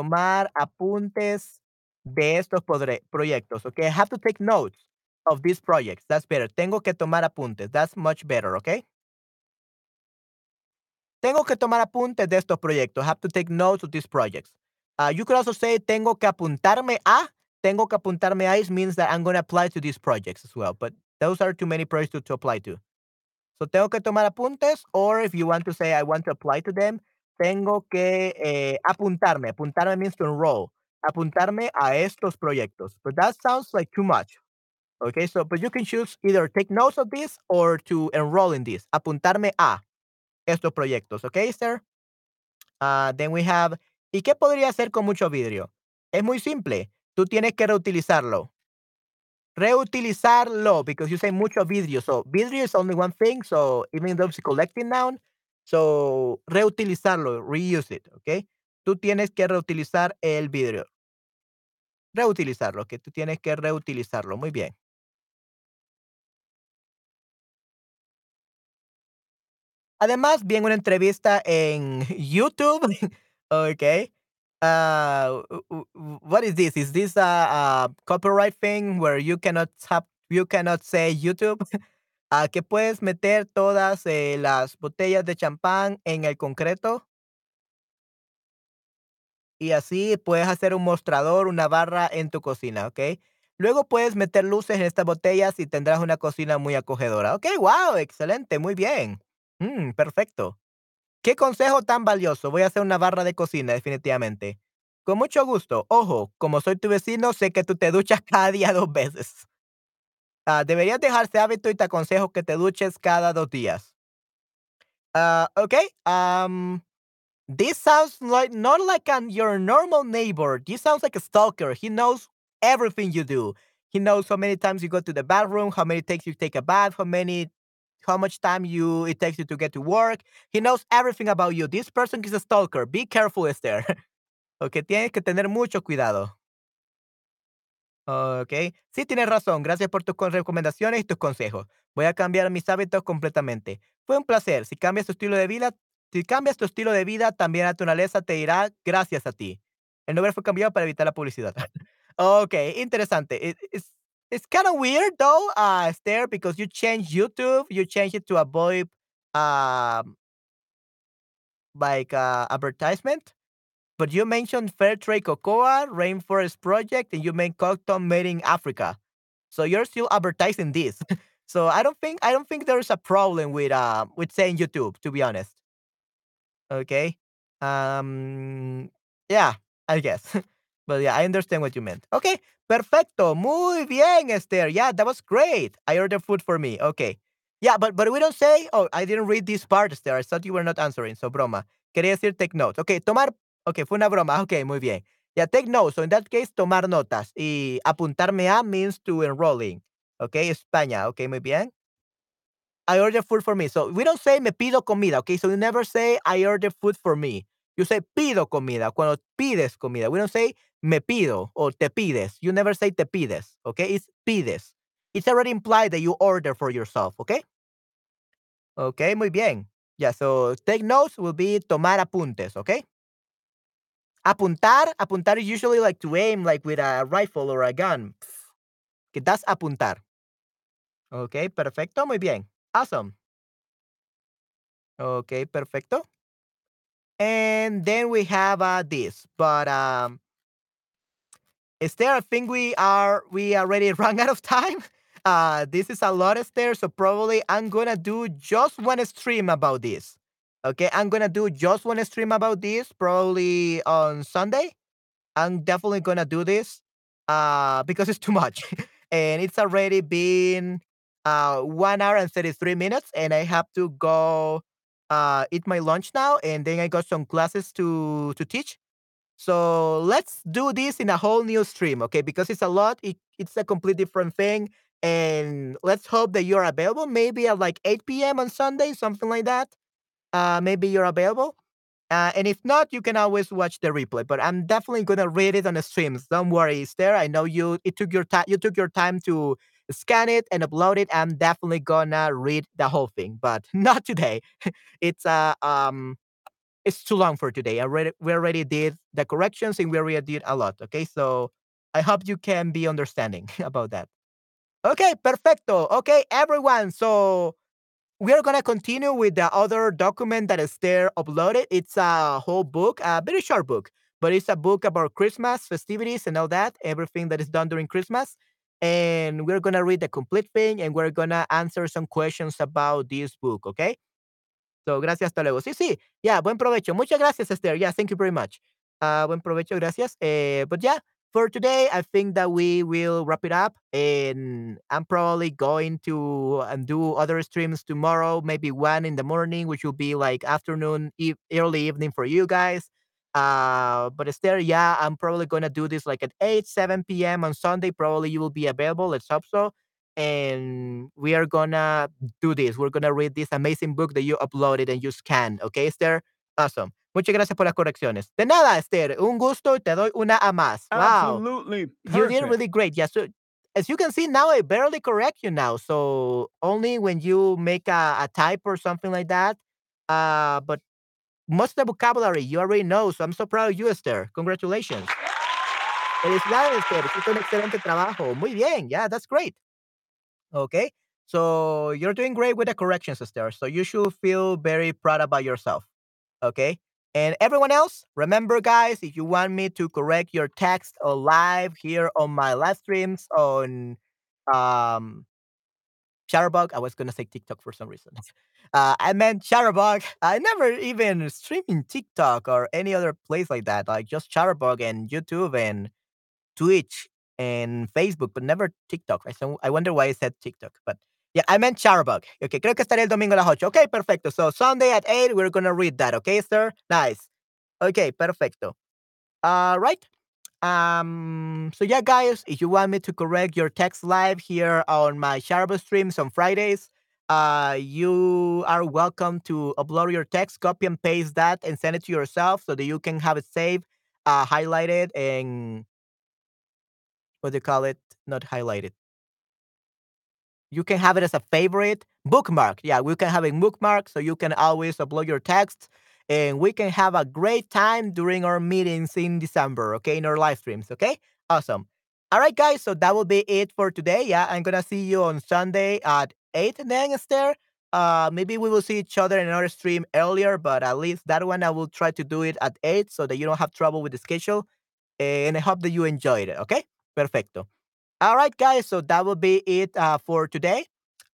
Tomar apuntes de estos proyectos. Okay, I have to take notes of these projects. That's better. Tengo que tomar apuntes. That's much better. Okay. Tengo que tomar apuntes de estos proyectos. I have to take notes of these projects. Uh, you could also say tengo que apuntarme a tengo que apuntarme a is means that I'm going to apply to these projects as well, but those are too many projects to, to apply to. So tengo que tomar apuntes, or if you want to say I want to apply to them, tengo que eh, apuntarme. Apuntarme means to enroll. Apuntarme a estos proyectos. But that sounds like too much. Okay, so but you can choose either take notes of this or to enroll in this. Apuntarme a estos proyectos. Okay, sir? Uh, then we have, ¿y qué podría hacer con mucho vidrio? Es muy simple. Tú tienes que reutilizarlo. Reutilizarlo, because you say mucho vidrio. So vidrio is only one thing. So even though it's a collecting noun, so reutilizarlo, reuse it, ¿ok? Tú tienes que reutilizar el vidrio. Reutilizarlo, que tú tienes que reutilizarlo. Muy bien. Además, vi en una entrevista en YouTube, okay. Uh, what is this? Is this a, a copyright thing where you cannot tap, you cannot say YouTube? Uh, que puedes meter todas eh, las botellas de champán en el concreto. Y así puedes hacer un mostrador, una barra en tu cocina, ¿ok? Luego puedes meter luces en estas botellas y tendrás una cocina muy acogedora. Ok, wow, excelente, muy bien. Mm, perfecto. Qué consejo tan valioso. Voy a hacer una barra de cocina, definitivamente. Con mucho gusto. Ojo, como soy tu vecino, sé que tú te duchas cada día dos veces. Uh, deberías dejar ese hábito y te aconsejo que te duches cada dos días. Uh, okay. Um, this sounds like not like your normal neighbor. This sounds like a stalker. He knows everything you do. He knows how many times you go to the bathroom, how many takes you take a bath, how many how much time you it takes you to get to work. He knows everything about you. This person is a stalker. Be careful, Esther. okay, tienes que tener mucho cuidado. Ok, sí tienes razón. Gracias por tus recomendaciones y tus consejos. Voy a cambiar mis hábitos completamente. Fue un placer. Si cambias tu estilo de vida, si cambias tu estilo de vida, también la naturaleza te dirá gracias a ti. El nombre fue cambiado para evitar la publicidad. ok, interesante. It, it's, it's kind of weird though, uh, Esther, because you change YouTube, you change it to avoid um, like uh, advertisement. But you mentioned Fairtrade Cocoa, Rainforest Project, and you mentioned cotton made in Africa. So you're still advertising this. so I don't think I don't think there's a problem with uh with saying YouTube, to be honest. Okay. Um yeah, I guess. but yeah, I understand what you meant. Okay, perfecto. Muy bien, Esther. Yeah, that was great. I ordered food for me. Okay. Yeah, but but we don't say, oh, I didn't read this part, Esther. I thought you were not answering. So broma. Quería decir take notes. Okay, tomar Ok, fue una broma. Ok, muy bien. Yeah, take notes. So in that case, tomar notas. Y apuntarme a means to enrolling. Ok, España. Ok, muy bien. I order food for me. So we don't say me pido comida. Okay, so you never say I order food for me. You say pido comida. Cuando pides comida. We don't say me pido or te pides. You never say te pides. Okay, it's pides. It's already implied that you order for yourself. Okay. Okay, muy bien. Yeah, so take notes will be tomar apuntes. Okay. Apuntar, apuntar is usually like to aim like with a rifle or a gun. Que das apuntar. Ok, perfecto, muy bien. Awesome. Ok, perfecto. And then we have uh, this, but um, Esther, I think we are we already run out of time. Uh, this is a lot, Esther, so probably I'm gonna do just one stream about this. Okay, I'm gonna do just one stream about this probably on Sunday. I'm definitely gonna do this uh because it's too much. and it's already been uh one hour and 33 minutes and I have to go uh eat my lunch now and then I got some classes to to teach. So let's do this in a whole new stream, okay? Because it's a lot, it, it's a completely different thing. And let's hope that you're available maybe at like 8 p.m. on Sunday, something like that uh, maybe you're available. Uh, and if not, you can always watch the replay. But I'm definitely gonna read it on the streams. Don't worry, it's there. I know you. It took your time. You took your time to scan it and upload it. I'm definitely gonna read the whole thing, but not today. it's uh um, it's too long for today. I already we already did the corrections and we already did a lot. Okay, so I hope you can be understanding about that. Okay, perfecto. Okay, everyone. So we are gonna continue with the other document that Esther uploaded. It's a whole book, a very short book, but it's a book about Christmas festivities and all that, everything that is done during Christmas. And we're gonna read the complete thing and we're gonna answer some questions about this book, okay? So, gracias, hasta luego. Sí, sí, yeah, buen provecho. Muchas gracias, Esther. Yeah, thank you very much. Uh, buen provecho, gracias. Eh, but yeah, for today, I think that we will wrap it up. And I'm probably going to um, do other streams tomorrow, maybe one in the morning, which will be like afternoon, e- early evening for you guys. Uh, but Esther, yeah, I'm probably going to do this like at 8, 7 p.m. on Sunday. Probably you will be available. Let's hope so. And we are going to do this. We're going to read this amazing book that you uploaded and you scanned. Okay, Esther? Awesome. Muchas gracias por las correcciones. De nada, Esther. Un gusto. Te doy una a más. Wow. Absolutely You did really great. Yeah. So as you can see now, I barely correct you now. So only when you make a, a type or something like that. Uh, but most of the vocabulary you already know. So I'm so proud of you, Esther. Congratulations. Felicidades, Esther. Hiciste un excelente trabajo. Muy bien. Yeah, that's great. Okay. So you're doing great with the corrections, Esther. So you should feel very proud about yourself. Okay. And everyone else, remember, guys, if you want me to correct your text live here on my live streams on um Shutterbug, I was gonna say TikTok for some reason. Uh, I meant Shutterbug. I never even stream in TikTok or any other place like that. Like just Shutterbug and YouTube and Twitch and Facebook, but never TikTok. I wonder why I said TikTok. But yeah, I meant Shutterbug. Okay, creo que estaré el domingo a las 8. Okay, perfecto. So Sunday at 8, we're gonna read that. Okay, sir? Nice. Okay, perfecto. All right. Um, so yeah, guys, if you want me to correct your text live here on my Shutterbug streams on Fridays, uh, you are welcome to upload your text, copy and paste that, and send it to yourself so that you can have it saved, uh, highlighted, and what do you call it? Not highlighted. You can have it as a favorite bookmark. Yeah, we can have a bookmark so you can always upload your text and we can have a great time during our meetings in December, okay, in our live streams, okay? Awesome. All right, guys, so that will be it for today. Yeah, I'm gonna see you on Sunday at 8 then, Esther. Uh, maybe we will see each other in another stream earlier, but at least that one I will try to do it at 8 so that you don't have trouble with the schedule. And I hope that you enjoyed it, okay? Perfecto. All right, guys, so that will be it uh, for today.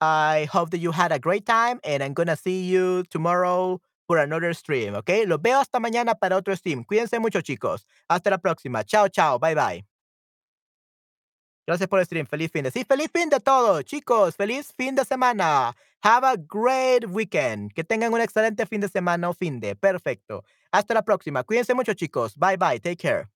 I hope that you had a great time, and I'm gonna see you tomorrow for another stream, ¿ok? Los veo hasta mañana para otro stream. Cuídense mucho, chicos. Hasta la próxima. Chao, chao. Bye, bye. Gracias por el stream. Feliz fin de... Sí, feliz fin de todo, chicos. Feliz fin de semana. Have a great weekend. Que tengan un excelente fin de semana o fin de. Perfecto. Hasta la próxima. Cuídense mucho, chicos. Bye, bye. Take care.